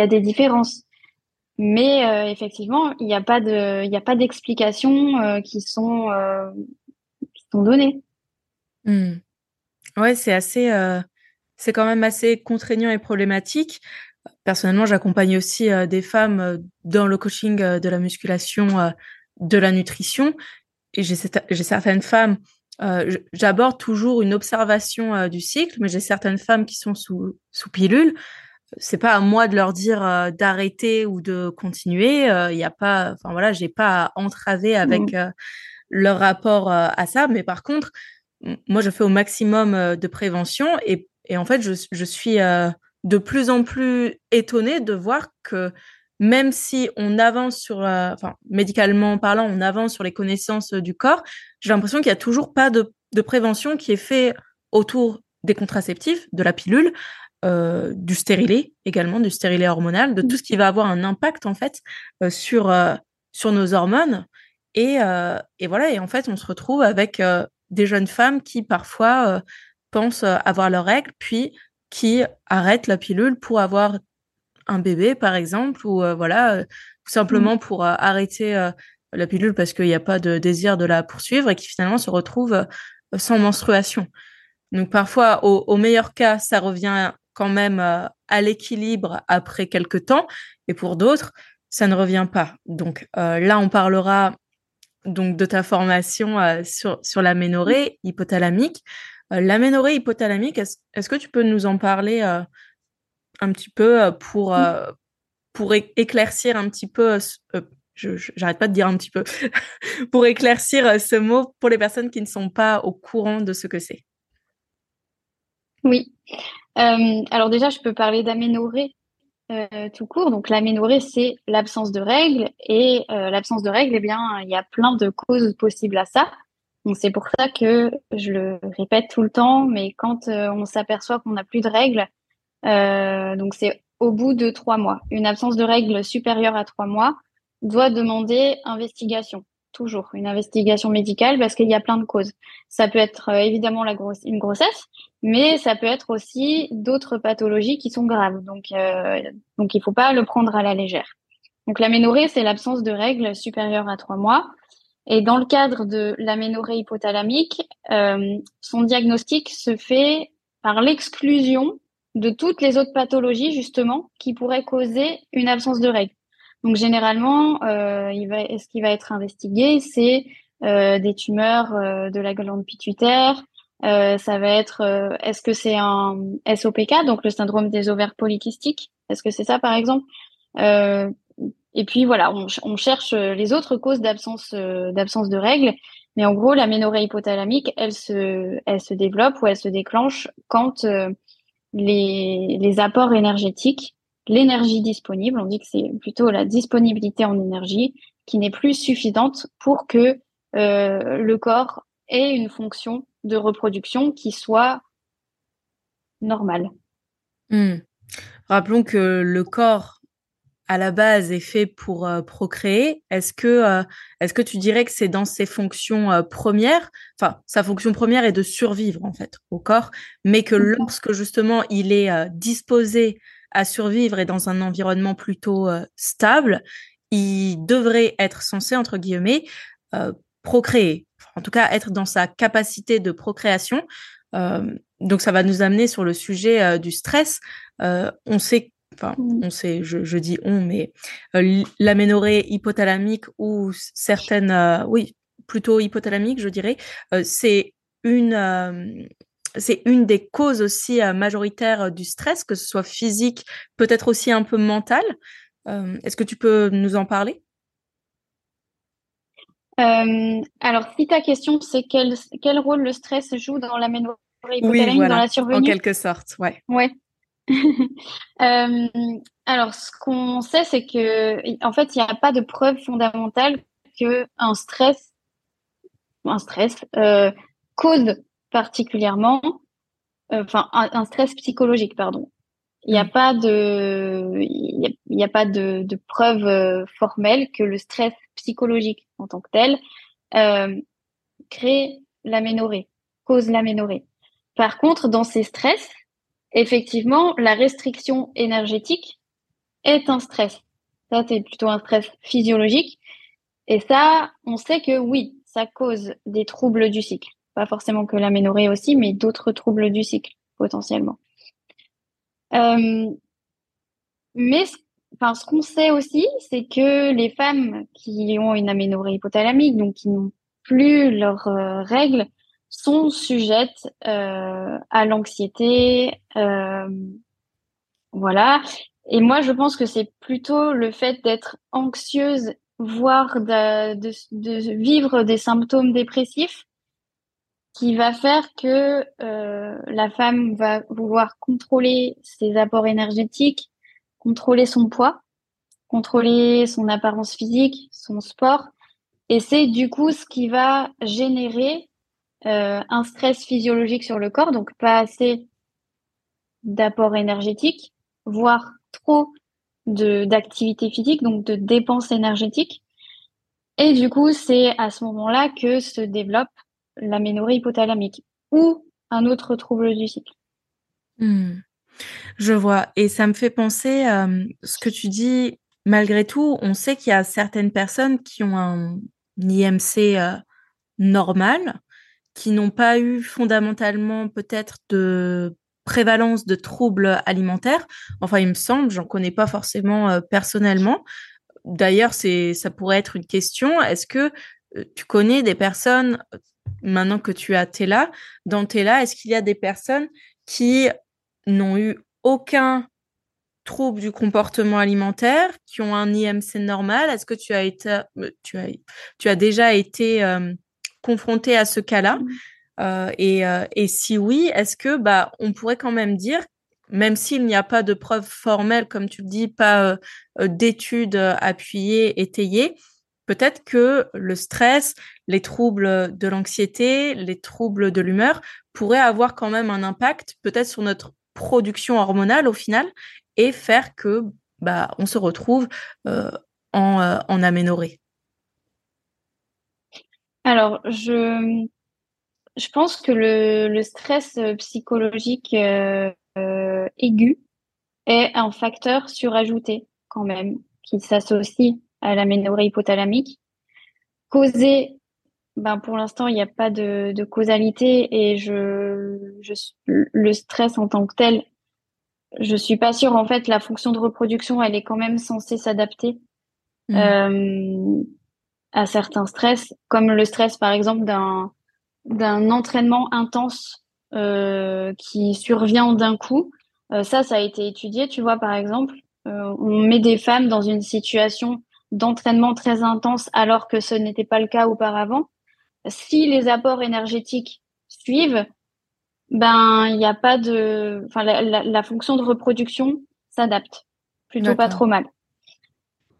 [SPEAKER 2] a des différences. Mais euh, effectivement, il n'y a pas de il a pas d'explications qui sont qui sont données.
[SPEAKER 1] Mmh. Ouais, c'est assez c'est quand même assez contraignant et problématique. Personnellement, j'accompagne aussi euh, des femmes euh, dans le coaching euh, de la musculation, de la nutrition. Et j'ai certaines femmes, j'aborde toujours une observation du cycle, mais j'ai certaines femmes qui sont sous, sous pilule. C'est pas à moi de leur dire d'arrêter ou de continuer. Il n'y a pas, enfin voilà, j'ai pas à entraver avec mmh. leur rapport à ça. Mais par contre, moi, je fais au maximum de prévention et, et en fait, je, je suis de plus en plus étonnée de voir que même si on avance sur, enfin, médicalement parlant, on avance sur les connaissances du corps, j'ai l'impression qu'il n'y a toujours pas de, prévention qui est fait autour des contraceptifs, de la pilule, euh, du stérilet également, du stérilet hormonal, de tout ce qui va avoir un impact en fait euh, sur euh, sur nos hormones. Et, et voilà, et en fait, on se retrouve avec des jeunes femmes qui parfois pensent avoir leurs règles, puis qui arrêtent la pilule pour avoir un bébé, par exemple, ou voilà, tout simplement mmh. pour arrêter la pilule parce qu'il n'y a pas de désir de la poursuivre et qui finalement se retrouvent sans menstruation. Donc parfois, au, meilleur cas, ça revient quand même à l'équilibre après quelques temps, et pour d'autres, ça ne revient pas. Donc là, on parlera donc de ta formation sur, sur l'aménorrhée hypothalamique. Euh, l'aménorrhée hypothalamique, est-ce que tu peux nous en parler euh, un petit peu euh, pour, pour éclaircir un petit peu, je j'arrête pas de dire un petit peu, pour éclaircir ce mot pour les personnes qui ne sont pas au courant de ce que c'est?
[SPEAKER 2] Oui. Alors déjà, je peux parler d'aménorrhée tout court. Donc l'aménorrhée, c'est l'absence de règles. Et l'absence de règles, eh bien, il y a plein de causes possibles à ça. Donc c'est pour ça que je le répète tout le temps, mais quand on s'aperçoit qu'on n'a plus de règles, donc c'est au bout de trois mois. Une absence de règles supérieure à trois mois doit demander investigation, toujours une investigation médicale parce qu'il y a plein de causes. Ça peut être euh, évidemment la une grossesse, mais ça peut être aussi d'autres pathologies qui sont graves. Donc, euh, donc il faut pas le prendre à la légère. Donc l'aménorrhée, c'est l'absence de règles supérieures à trois mois. Et dans le cadre de l'aménorrhée hypothalamique, euh, son diagnostic se fait par l'exclusion de toutes les autres pathologies justement qui pourraient causer une absence de règles. Donc généralement, euh, il va, ce qui va être investigué, c'est euh, des tumeurs euh, de la glande pituitaire. Euh, ça va être, euh, est-ce que c'est un SOPK, donc le syndrome des ovaires polykystiques? Est-ce que c'est ça par exemple? Et puis voilà, on, on, cherche les autres causes d'absence d'absence de règles. Mais en gros, la ménorrhée hypothalamique, elle se, elle se développe ou elle se déclenche quand les, les apports énergétiques, l'énergie disponible, on dit que c'est plutôt la disponibilité en énergie qui n'est plus suffisante pour que euh, le corps ait une fonction de reproduction qui soit normale.
[SPEAKER 1] Hmm. Rappelons que le corps à la base est fait pour euh, procréer, est-ce que, euh, est-ce que tu dirais que c'est dans ses fonctions euh, premières, enfin, sa fonction première est de survivre en fait au corps, mais que lorsque justement il est disposé à survivre et dans un environnement plutôt stable, il devrait être censé, entre guillemets, procréer, en tout cas être dans sa capacité de procréation. donc ça va nous amener sur le sujet du stress. on sait enfin, mmh. on sait, je, dis on, mais euh, l'aménorrhée hypothalamique ou certaines, euh, oui, plutôt hypothalamique, je dirais, euh, c'est une, c'est une des causes aussi majoritaires du stress, que ce soit physique, peut-être aussi un peu mental. Est-ce que tu peux nous en parler?
[SPEAKER 2] Alors, si ta question, c'est quel, quel rôle le stress joue dans l'aménorrhée hypothalamique, dans la survenue?
[SPEAKER 1] En quelque sorte, ouais.
[SPEAKER 2] Ouais. Euh, alors, ce qu'on sait, c'est que, en fait, il n'y a pas de preuve fondamentale que un stress, un stress euh, cause particulièrement, euh, enfin, un, stress psychologique, pardon. Il n'y a pas de, il n'y a, pas de, de preuve formelle que le stress psychologique en tant que tel crée l'aménorrhée, cause l'aménorrhée. Par contre, dans ces stress, effectivement, la restriction énergétique est un stress. Ça, c'est plutôt un stress physiologique. Et ça, on sait que oui, ça cause des troubles du cycle. Pas forcément que l'aménorrhée aussi, mais d'autres troubles du cycle, potentiellement. Euh, mais ce qu'on sait aussi, c'est que les femmes qui ont une aménorrhée hypothalamique, donc qui n'ont plus leurs euh, règles, sont sujettes euh, à l'anxiété. Voilà. Et moi, je pense que c'est plutôt le fait d'être anxieuse, voire de, vivre des symptômes dépressifs, qui va faire que euh, la femme va vouloir contrôler ses apports énergétiques, contrôler son poids, contrôler son apparence physique, son sport. Et c'est du coup ce qui va générer euh, un stress physiologique sur le corps, donc pas assez d'apport énergétique, voire trop d'activité physique, donc de dépenses énergétiques. Et du coup, c'est à ce moment-là que se développe l'aménorrhée hypothalamique ou un autre trouble du cycle.
[SPEAKER 1] Hmm. Je vois. Et ça me fait penser, euh, ce que tu dis, malgré tout, on sait qu'il y a certaines personnes qui ont un IMC euh, normal, qui n'ont pas eu fondamentalement peut-être de prévalence de troubles alimentaires. Enfin, il me semble, j'en connais pas forcément euh, personnellement. D'ailleurs, c'est ça pourrait être une question. Est-ce que euh, tu connais des personnes maintenant que tu as Tela dans Tela, est-ce qu'il y a des personnes qui n'ont eu aucun troubles du comportement alimentaire qui ont un IMC normal? Est-ce que tu as été, tu as, tu as déjà été confronté à ce cas-là? Mmh. et, et, si oui, est-ce que bah on pourrait quand même dire même s'il n'y a pas de preuves formelles, comme tu le dis, pas d'études appuyées, étayées, peut-être que le stress, les troubles de l'anxiété, les troubles de l'humeur pourraient avoir quand même un impact peut-être sur notre production hormonale au final et faire que bah, on se retrouve euh, en, euh,
[SPEAKER 2] Alors, je, je pense que le, stress psychologique euh, aigu est un facteur surajouté quand même, qui s'associe à l'aménorrhée hypothalamique. Causé, ben pour l'instant, il n'y a pas de, de, causalité et je, je, le stress en tant que tel je suis pas sûre. En fait, la fonction de reproduction, elle est quand même censée s'adapter mmh. euh, à certains stress, comme le stress, par exemple, d'un d'un entraînement intense euh, qui survient d'un coup. Euh, ça, ça a été étudié. Tu vois, par exemple, on met des femmes dans une situation d'entraînement très intense alors que ce n'était pas le cas auparavant. Si les apports énergétiques suivent, ben il n'y a pas de, enfin la, la, fonction de reproduction s'adapte plutôt pas trop mal.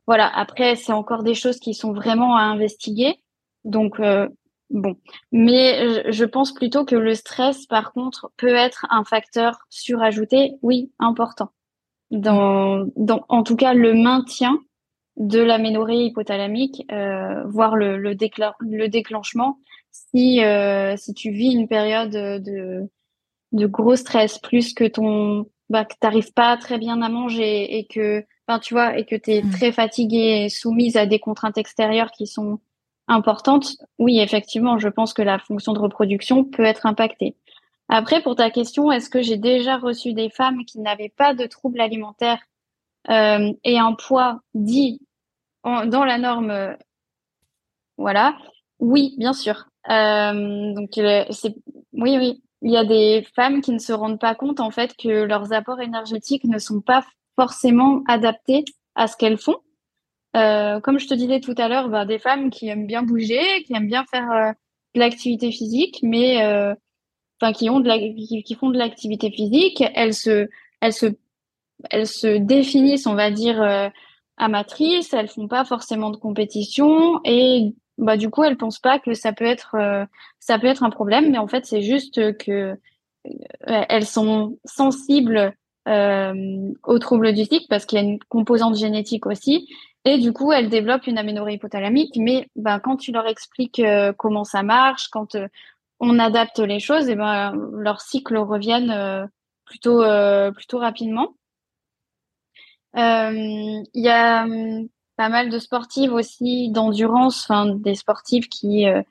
[SPEAKER 2] Voilà. Après, c'est encore des choses qui sont vraiment à investiguer. Donc euh, bon, mais je, je pense plutôt que le stress, par contre, peut être un facteur surajouté, oui, important dans, dans en tout cas le maintien de l'aménorrhée hypothalamique, euh, voire le, le, le déclenchement si euh, si tu vis une période de de gros stress plus que ton bah que t'arrives pas très bien à manger et que enfin tu vois et que tu es mmh. très fatiguée et soumise à des contraintes extérieures qui sont importantes oui effectivement je pense que la fonction de reproduction peut être impactée après pour ta question est-ce que j'ai déjà reçu des femmes qui n'avaient pas de troubles alimentaires euh, et un poids dit dans la norme euh, voilà. Oui bien sûr. Euh, donc c'est oui oui. Il y a des femmes qui ne se rendent pas compte en fait que leurs apports énergétiques ne sont pas forcément adaptés à ce qu'elles font. Euh, comme je te disais tout à l'heure, bah, des femmes qui aiment bien bouger, qui aiment bien faire euh, de l'activité physique, mais euh, qui qui, font de l'activité physique, elles se, elles se, elles se définissent, on va dire, euh, amatrices. Elles font pas forcément de compétition et bah du coup elles pensent pas que ça peut être euh, ça peut être un problème mais en fait c'est juste que euh, elles sont sensibles euh, aux troubles du cycle parce qu'il y a une composante génétique aussi et du coup elles développent une aménorrhée hypothalamique mais bah, quand tu leur expliques euh, comment ça marche quand on adapte les choses et ben leurs cycles reviennent plutôt plutôt rapidement il y a hum, pas mal de sportives aussi d'endurance, enfin des sportives qui euh,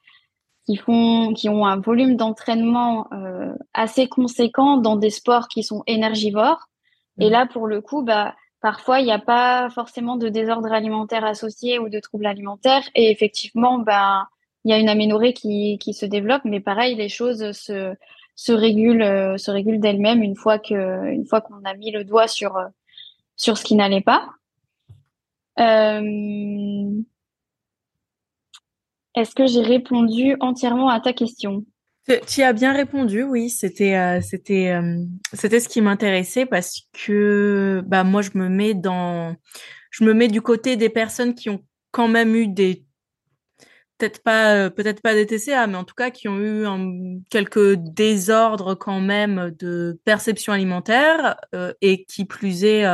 [SPEAKER 2] qui font, qui ont un volume d'entraînement euh, assez conséquent dans des sports qui sont énergivores. Et mmh. là, pour le coup, bah parfois il n'y a pas forcément de désordre alimentaire associé ou de troubles alimentaires. Et effectivement, bah il y a une aménorrhée qui qui se développe, mais pareil, les choses se se régulent euh, se régulent d'elles-mêmes une fois que une fois qu'on a mis le doigt sur sur ce qui n'allait pas. Euh, est-ce que j'ai répondu entièrement à ta question?
[SPEAKER 1] Tu as bien répondu, oui. C'était euh, c'était euh, c'était ce qui m'intéressait parce que bah moi je me mets dans je me mets du côté des personnes qui ont quand même eu des peut-être pas peut-être pas des TCA mais en tout cas qui ont eu quelques désordres quand même de perception alimentaire et qui plus est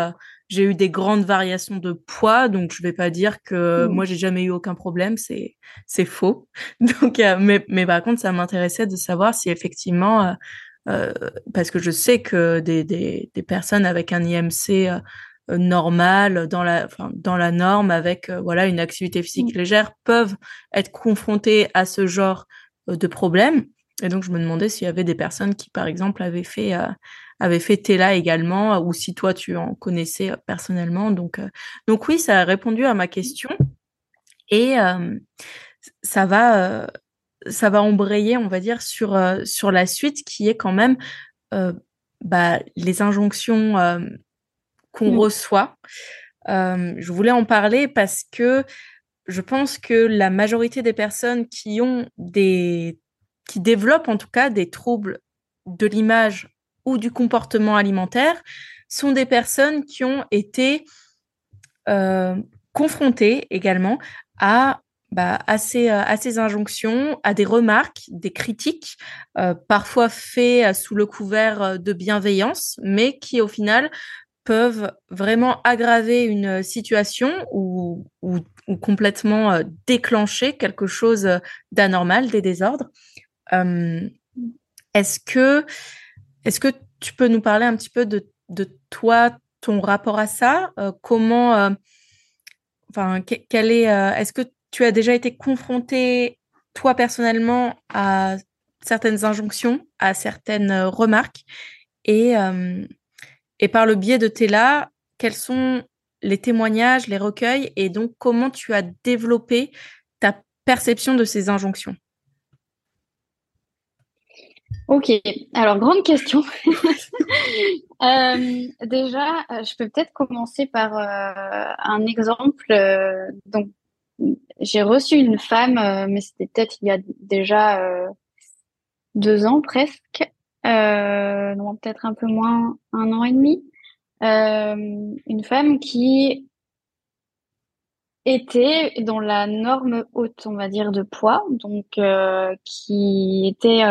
[SPEAKER 1] j'ai eu des grandes variations de poids, donc je vais pas dire que mmh. moi j'ai jamais eu aucun problème, c'est c'est faux. Donc, euh, mais mais par contre, ça m'intéressait de savoir si effectivement, euh, euh, parce que je sais que des des, des personnes avec un IMC normal dans la enfin, dans la norme avec voilà une activité physique mmh. légère peuvent être confrontées à ce genre de problème. Et donc je me demandais s'il y avait des personnes qui par exemple avaient fait avait fait Tela également, ou si toi tu en connaissais euh, personnellement. Donc, euh, donc oui, ça a répondu à ma question. Et euh, ça va, ça va embrayer, on va dire, sur, sur la suite qui est quand même bah, les injonctions qu'on mm. reçoit. je voulais en parler parce que je pense que la majorité des personnes qui ont des qui développent en tout cas des troubles de l'image ou du comportement alimentaire sont des personnes qui ont été euh, confrontées également à, bah, ces, à, ces, injonctions, à des remarques, des critiques, euh, parfois faites sous le couvert de bienveillance, mais qui au final peuvent vraiment aggraver une situation ou, complètement euh, déclencher quelque chose d'anormal, des désordres. Euh, est-ce que, est-ce que tu peux nous parler un petit peu de, toi, ton rapport à ça euh, Comment, euh, enfin, quel est, est-ce que tu as déjà été confronté, toi personnellement, à certaines injonctions, à certaines remarques et, et par le biais de tes là, quels sont les témoignages, les recueils et donc comment tu as développé ta perception de ces injonctions?
[SPEAKER 2] Ok, alors grande question. euh, déjà, euh, je peux peut-être commencer par euh, un exemple. Euh, donc, j'ai reçu une femme, mais c'était peut-être il y a déjà deux ans presque, non peut-être un peu moins, un an et demi. une femme qui était dans la norme haute, on va dire, de poids, donc qui était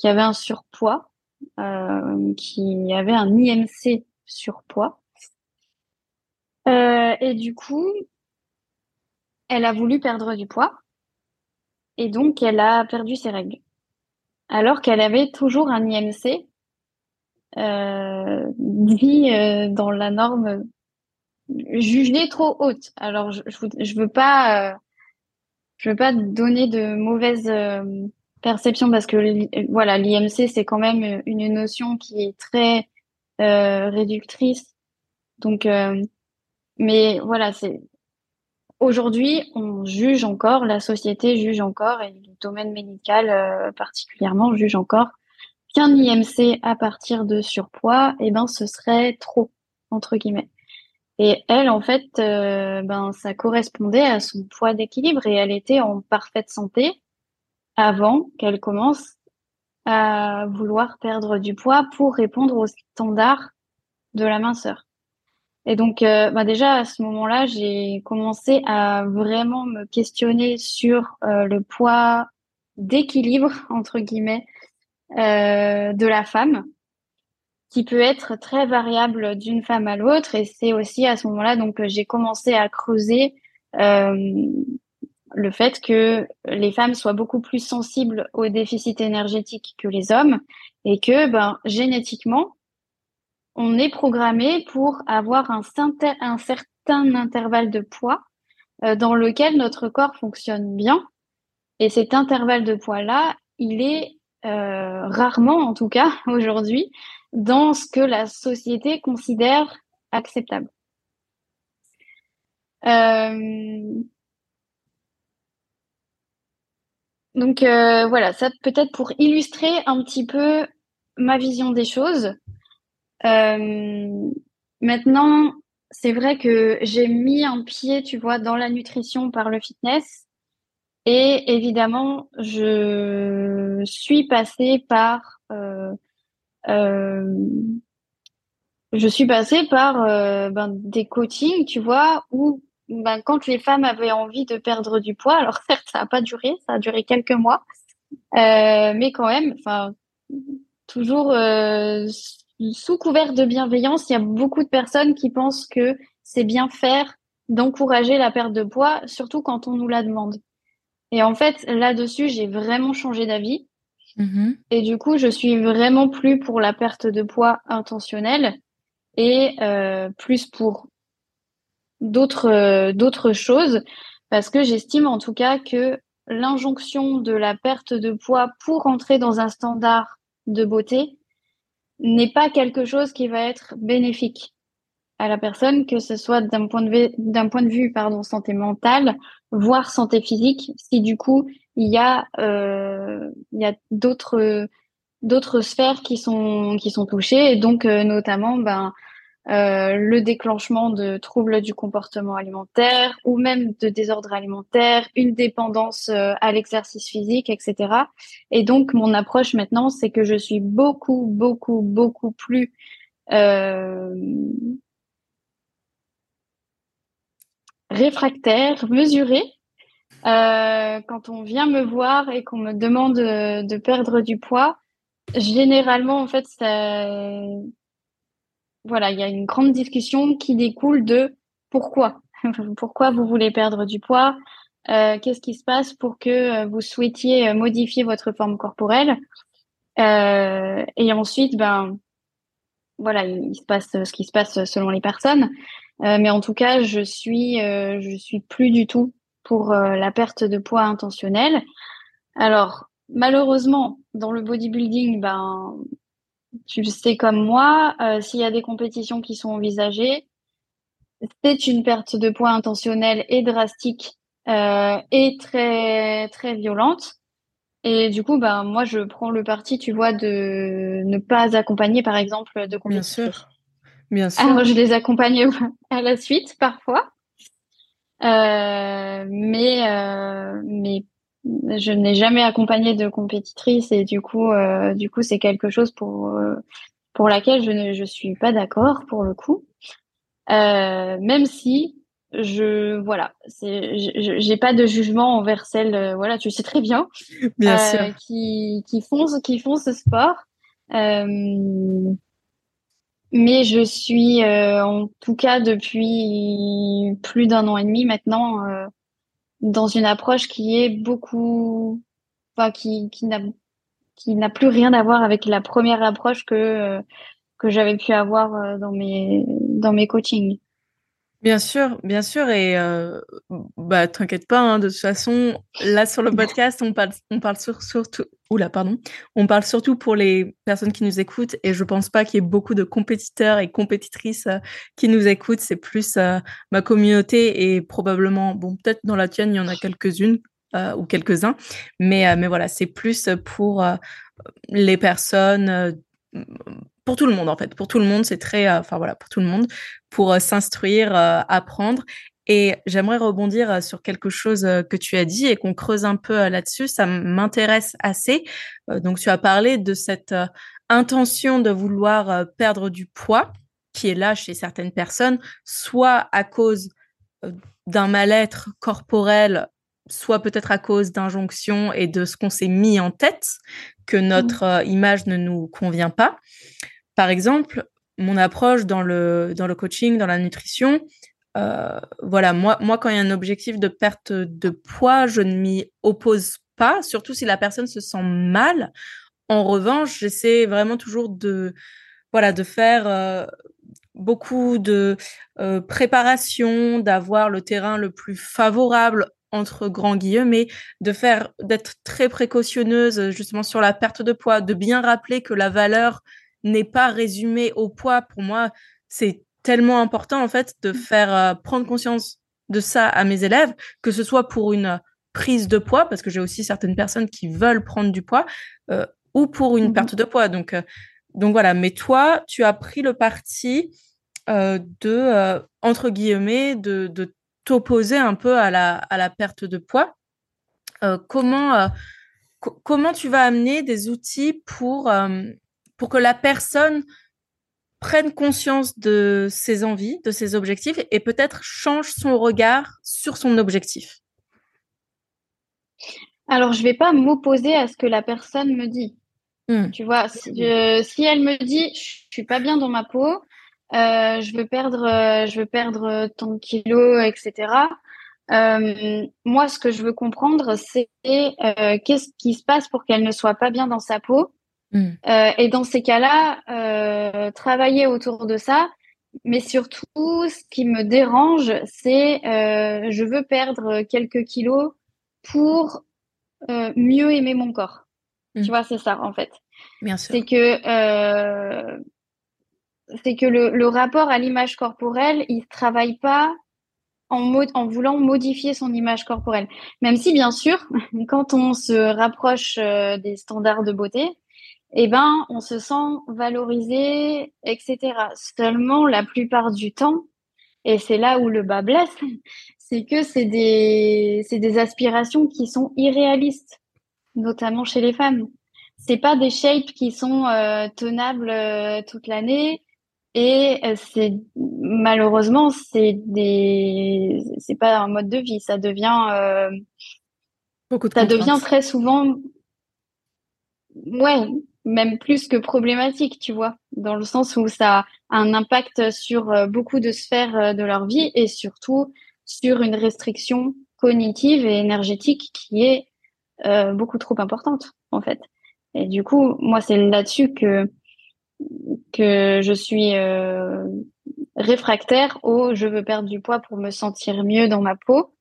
[SPEAKER 2] qui avait un surpoids, euh, qui avait un IMC surpoids. Euh, et du coup, elle a voulu perdre du poids et donc elle a perdu ses règles. Alors qu'elle avait toujours un IMC euh, dit euh, dans la norme jugée trop haute. Alors je, je, veux pas, euh, je veux pas donner de mauvaises perception parce que voilà l'IMC c'est quand même une notion qui est très euh, réductrice. Donc euh, mais voilà c'est aujourd'hui on juge encore la société juge encore et le domaine médical euh, particulièrement juge encore qu'un IMC à partir de surpoids et eh ben ce serait trop entre guillemets. Et elle en fait ben ça correspondait à son poids d'équilibre et elle était en parfaite santé avant qu'elle commence à vouloir perdre du poids pour répondre aux standards de la minceur. Et donc, euh, bah déjà à ce moment-là, j'ai commencé à vraiment me questionner sur euh, le poids d'équilibre entre guillemets euh, de la femme, qui peut être très variable d'une femme à l'autre. Et c'est aussi à ce moment-là que j'ai commencé à creuser le fait que les femmes soient beaucoup plus sensibles au déficit énergétique que les hommes et que ben, génétiquement, on est programmé pour avoir un, un certain intervalle de poids euh, dans lequel notre corps fonctionne bien. Et cet intervalle de poids-là, il est euh, rarement, en tout cas aujourd'hui, dans ce que la société considère acceptable. Euh, Donc euh, voilà, ça peut-être pour illustrer un petit peu ma vision des choses. Euh, maintenant, c'est vrai que j'ai mis un pied, tu vois, dans la nutrition par le fitness. Et évidemment, je suis passée par euh, je suis passée par ben, des coachings, tu vois, où ben, quand les femmes avaient envie de perdre du poids, alors certes, ça n'a pas duré, ça a duré quelques mois, euh, mais quand même, enfin, toujours euh, sous couvert de bienveillance, il y a beaucoup de personnes qui pensent que c'est bien faire d'encourager la perte de poids, surtout quand on nous la demande. Et en fait, là-dessus, j'ai vraiment changé d'avis. Mm-hmm. Et du coup, je suis vraiment plus pour la perte de poids intentionnelle et euh, plus pour d'autres euh, d'autres choses parce que j'estime en tout cas que l'injonction de la perte de poids pour entrer dans un standard de beauté n'est pas quelque chose qui va être bénéfique à la personne, que ce soit d'un point de vue, d'un point de vue pardon, santé mentale, voire santé physique, si du coup il y a, euh, il y a d'autres, d'autres sphères qui sont, qui sont touchées, et donc euh, notamment ben, euh, le déclenchement de troubles du comportement alimentaire ou même de désordre alimentaire, une dépendance euh, à l'exercice physique, etc. Et donc, mon approche maintenant, c'est que je suis beaucoup, beaucoup, beaucoup plus euh, réfractaire, mesurée. quand on vient me voir et qu'on me demande de perdre du poids, généralement, en fait, ça, voilà, il y a une grande discussion qui découle de pourquoi. pourquoi vous voulez perdre du poids? Euh, Qu'est-ce qui se passe pour que euh, vous souhaitiez euh, modifier votre forme corporelle? Et ensuite, ben voilà, il, se passe ce qui se passe selon les personnes. mais en tout cas, je suis, je suis plus du tout pour la perte de poids intentionnelle. Alors, malheureusement, dans le bodybuilding, ben, tu le sais comme moi, euh, s'il y a des compétitions qui sont envisagées, c'est une perte de poids intentionnelle et drastique euh, et très très violente. Et du coup, ben moi, je prends le parti, tu vois, de ne pas accompagner, par exemple, de compétitions.
[SPEAKER 1] Bien sûr, bien sûr.
[SPEAKER 2] Alors, je les accompagne à la suite parfois, euh, mais mais je n'ai jamais accompagné de compétitrice et du coup, euh, du coup, c'est quelque chose pour euh, pour laquelle je ne je suis pas d'accord pour le coup. Euh, même si je voilà, c'est j'ai pas de jugement envers celles voilà, tu sais très bien,
[SPEAKER 1] bien sûr.
[SPEAKER 2] qui qui font qui font ce sport. mais je suis en tout cas depuis plus d'un an et demi maintenant dans une approche qui est beaucoup, enfin, qui, qui n'a qui n'a plus rien à voir avec la première approche que euh, que j'avais pu avoir euh, dans mes dans mes coachings.
[SPEAKER 1] Bien sûr, bien sûr, et euh, bah t'inquiète pas. Hein, de toute façon, là sur le podcast, on parle, on parle sur, surtout, oula, pardon, on parle surtout pour les personnes qui nous écoutent, et je pense pas qu'il y ait beaucoup de compétiteurs et compétitrices euh, qui nous écoutent. C'est plus euh, ma communauté et probablement, bon, peut-être dans la tienne, il y en a quelques-unes ou quelques-uns, mais mais voilà, c'est plus pour les personnes pour tout le monde en fait. Pour tout le monde, c'est très, euh, enfin voilà, pour tout le monde, pour euh, s'instruire, euh, apprendre. Et j'aimerais rebondir sur quelque chose que tu as dit et qu'on creuse un peu là-dessus. Ça m'intéresse assez. donc, tu as parlé de cette intention de vouloir perdre du poids qui est là chez certaines personnes, soit à cause d'un mal-être corporel, soit peut-être à cause d'injonctions et de ce qu'on s'est mis en tête, que mmh. notre image ne nous convient pas. Par exemple, mon approche dans le, dans le coaching, dans la nutrition, euh, voilà, moi, moi, quand il y a un objectif de perte de poids, je ne m'y oppose pas, surtout si la personne se sent mal. En revanche, j'essaie vraiment toujours de, voilà, de faire euh, beaucoup de euh, préparation, d'avoir le terrain le plus favorable entre grands guillemets, de faire, d'être très précautionneuse justement sur la perte de poids, de bien rappeler que la valeur n'est pas résumé au poids, pour moi, c'est tellement important en fait de faire euh, prendre conscience de ça à mes élèves, que ce soit pour une prise de poids, parce que j'ai aussi certaines personnes qui veulent prendre du poids, euh, ou pour une mmh perte de poids. Donc, euh, donc voilà, mais toi, tu as pris le parti de, entre guillemets, de, de t'opposer un peu à la, à la perte de poids. comment, comment tu vas amener des outils pour pour que la personne prenne conscience de ses envies, de ses objectifs et peut-être change son regard sur son objectif
[SPEAKER 2] Alors, je ne vais pas m'opposer à ce que la personne me dit. Hmm. Tu vois, si, elle me dit je suis pas bien dans ma peau, euh, je veux perdre, euh, je veux perdre tant de kilos, etc. Euh, moi, ce que je veux comprendre, c'est qu'est-ce qui se passe pour qu'elle ne soit pas bien dans sa peau Mm. Euh, et dans ces cas-là, euh, travailler autour de ça. Mais surtout, ce qui me dérange, c'est euh, je veux perdre quelques kilos pour euh, mieux aimer mon corps. Tu vois, c'est ça en fait.
[SPEAKER 1] Bien sûr.
[SPEAKER 2] C'est que euh, c'est que le, le, rapport à l'image corporelle, il travaille pas en, en voulant modifier son image corporelle. Même si, bien sûr, quand on se rapproche des standards de beauté, eh ben, on se sent valorisé, etc. Seulement, la plupart du temps, et c'est là où le bas blesse, c'est que c'est des, aspirations qui sont irréalistes, notamment chez les femmes. C'est pas des shapes qui sont euh, tenables euh, toute l'année. Et euh, c'est malheureusement c'est des c'est pas un mode de vie ça devient
[SPEAKER 1] beaucoup de
[SPEAKER 2] ça devient très souvent ouais même plus que problématique, tu vois, dans le sens où ça a un impact sur euh, beaucoup de sphères euh, de leur vie et surtout sur une restriction cognitive et énergétique qui est euh, beaucoup trop importante, en fait. Et du coup, moi, c'est là-dessus que je suis réfractaire au je veux perdre du poids pour me sentir mieux dans ma peau.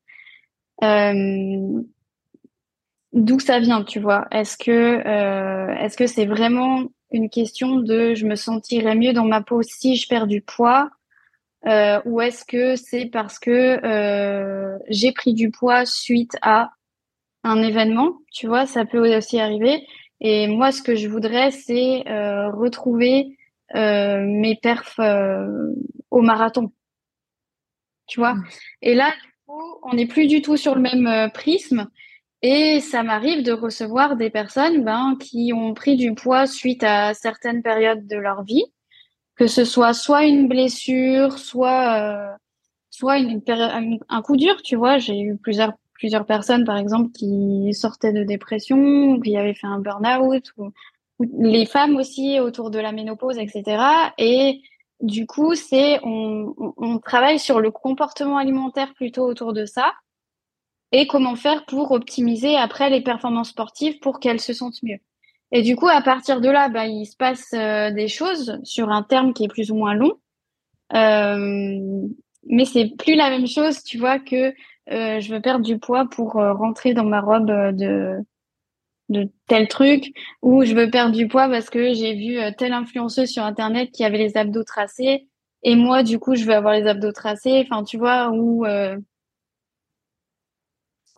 [SPEAKER 2] D'où ça vient, tu vois? Est-ce que euh, est-ce que c'est vraiment une question de je me sentirais mieux dans ma peau si je perds du poids euh, ou est-ce que c'est parce que euh, j'ai pris du poids suite à un événement, tu vois, ça peut aussi arriver. Et moi, ce que je voudrais, c'est retrouver mes perfs au marathon, tu vois? Mmh. Et là, du coup, on n'est plus du tout sur le même prisme. Et ça m'arrive de recevoir des personnes ben, qui ont pris du poids suite à certaines périodes de leur vie, que ce soit soit une blessure, soit euh, soit une, un coup dur, tu vois. J'ai eu plusieurs plusieurs personnes, par exemple, qui sortaient de dépression, qui avaient fait un burn-out, ou, les femmes aussi autour de la ménopause, etc. Et du coup, c'est on, on travaille sur le comportement alimentaire plutôt autour de ça et comment faire pour optimiser après les performances sportives pour qu'elles se sentent mieux. Et du coup, à partir de là, bah, il se passe euh, des choses sur un terme qui est plus ou moins long. Euh, mais c'est plus la même chose, tu vois, que euh, je veux perdre du poids pour euh, rentrer dans ma robe de, de tel truc, ou je veux perdre du poids parce que j'ai vu telle influenceuse sur Internet qui avait les abdos tracés, et moi, du coup, je veux avoir les abdos tracés. Enfin, tu vois, ou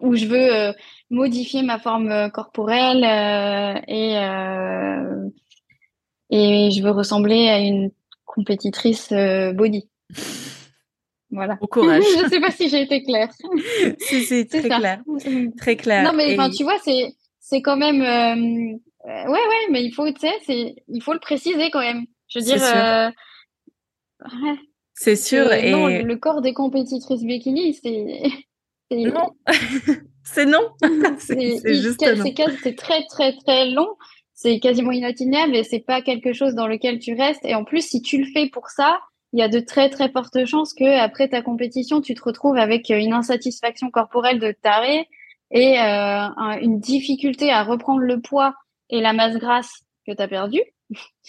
[SPEAKER 2] où je veux euh, modifier ma forme euh, corporelle euh, et et je veux ressembler à une compétitrice body. Voilà.
[SPEAKER 1] Au courage.
[SPEAKER 2] je sais pas si j'ai été claire.
[SPEAKER 1] si, c'est très clair. Très clair.
[SPEAKER 2] Non, mais enfin, tu vois, c'est, c'est quand même, ouais, ouais, mais il faut, tu sais, c'est, il faut le préciser quand même. Je veux dire,
[SPEAKER 1] c'est sûr. et...
[SPEAKER 2] Non, le corps des compétitrices bikini, c'est,
[SPEAKER 1] non, c'est non.
[SPEAKER 2] c'est juste C'est très très très long. C'est quasiment inatteignable et c'est pas quelque chose dans lequel tu restes. Et en plus, si tu le fais pour ça, il y a de très très fortes chances que après ta compétition, tu te retrouves avec une insatisfaction corporelle de taré et euh, une difficulté à reprendre le poids et la masse grasse que tu as perdu.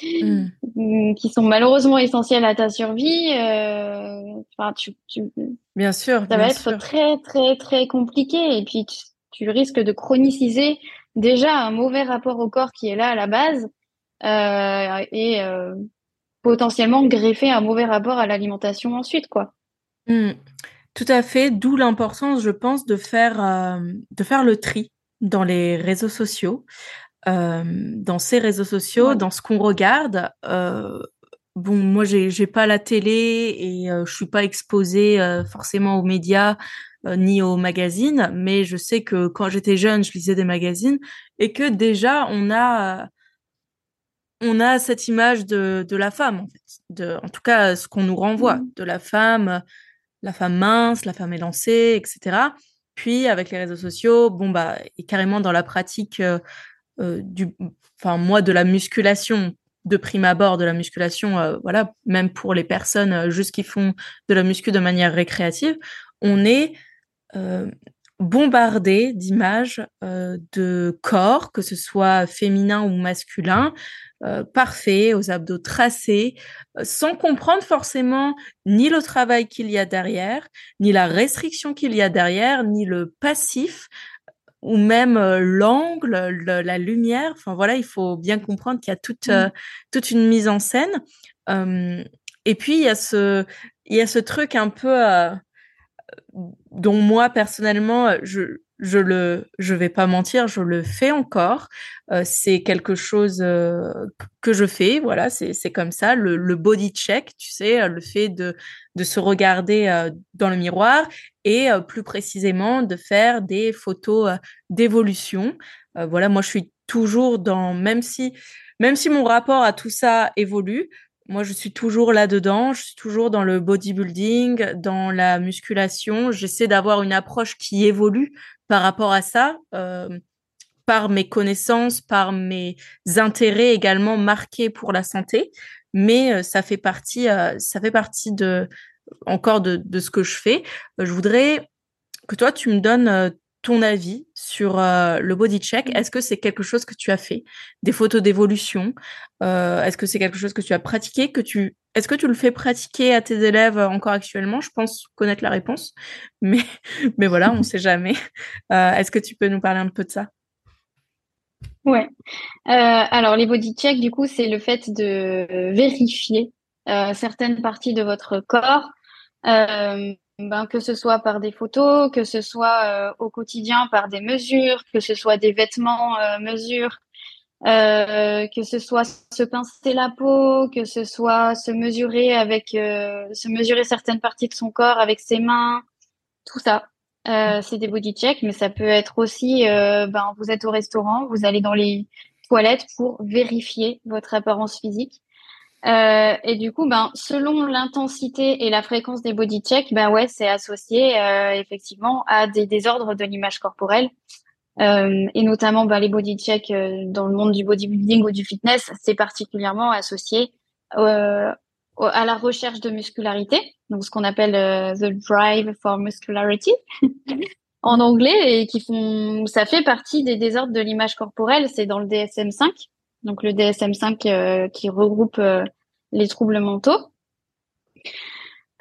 [SPEAKER 2] Mm. qui sont malheureusement essentielles à ta survie. Euh, enfin, tu, tu,
[SPEAKER 1] bien sûr,
[SPEAKER 2] ça va être très très très compliqué et puis tu, risques de chroniciser déjà un mauvais rapport au corps qui est là à la base euh, et euh, potentiellement greffer un mauvais rapport à l'alimentation ensuite, quoi.
[SPEAKER 1] Mm. Tout à fait, d'où l'importance, je pense, de faire de faire le tri dans les réseaux sociaux. Euh, dans ces réseaux sociaux, dans ce qu'on regarde. Euh, bon, moi, j'ai, j'ai pas la télé et euh, je suis pas exposée forcément aux médias ni aux magazines, mais je sais que quand j'étais jeune, je lisais des magazines et que déjà on a on a cette image de, de la femme en fait, de, en tout cas ce qu'on nous renvoie mmh. de la femme, la femme mince, la femme élancée, etc. Puis avec les réseaux sociaux, bon bah et carrément dans la pratique euh, du, enfin moi de la musculation de prime abord de la musculation, euh, voilà, même pour les personnes euh, juste qui font de la muscu de manière récréative, on est bombardé d'images de corps, que ce soit féminin ou masculin, parfait, aux abdos tracés, sans comprendre forcément ni le travail qu'il y a derrière, ni la restriction qu'il y a derrière, ni le passif ou même euh, l'angle, la lumière. Enfin voilà, il faut bien comprendre qu'il y a toute mmh. euh, toute une mise en scène. et puis il y a ce il y a ce truc un peu euh, dont moi personnellement je je le, je vais pas mentir, je le fais encore. Euh, c'est quelque chose euh, que je fais, voilà, c'est comme ça. Le, body check, tu sais, le fait de, de se regarder euh, dans le miroir et plus précisément de faire des photos d'évolution. voilà, moi je suis toujours dans, même si, même si mon rapport à tout ça évolue, moi, je suis toujours là-dedans, je suis toujours dans le bodybuilding, dans la musculation. J'essaie d'avoir une approche qui évolue par rapport à ça, euh, par mes connaissances, par mes intérêts également marqués pour la santé. Mais euh, ça fait partie, euh, ça fait partie de encore de, de, ce que je fais. je voudrais que toi, tu me donnes ton avis sur euh, le body check. Est-ce que c'est quelque chose que tu as fait? Des photos d'évolution euh, Est-ce que c'est quelque chose que tu as pratiqué que tu... Est-ce que tu le fais pratiquer à tes élèves encore actuellement? Je pense connaître la réponse, mais, mais voilà, on ne sait jamais. Euh, est-ce que tu peux nous parler un peu de ça?
[SPEAKER 2] Ouais. alors les body check, du coup, c'est le fait de vérifier certaines parties de votre corps. Ben, que ce soit par des photos, que ce soit euh, au quotidien par des mesures, que ce soit des vêtements euh, mesures, euh, que ce soit se pincer la peau, que ce soit se mesurer avec, euh, se mesurer certaines parties de son corps avec ses mains, tout ça. c'est des body checks, mais ça peut être aussi, ben, vous êtes au restaurant, vous allez dans les toilettes pour vérifier votre apparence physique. Euh, et du coup, ben, selon l'intensité et la fréquence des body checks, ben ouais, c'est associé euh, effectivement à des désordres de l'image corporelle. Euh, et notamment ben, les body checks euh, dans le monde du bodybuilding ou du fitness, c'est particulièrement associé euh, à la recherche de muscularité, donc ce qu'on appelle the drive for muscularity en anglais, et qui font, ça fait partie des désordres de l'image corporelle. C'est dans le DSM-5 donc le DSM-5 euh, qui regroupe euh, les troubles mentaux.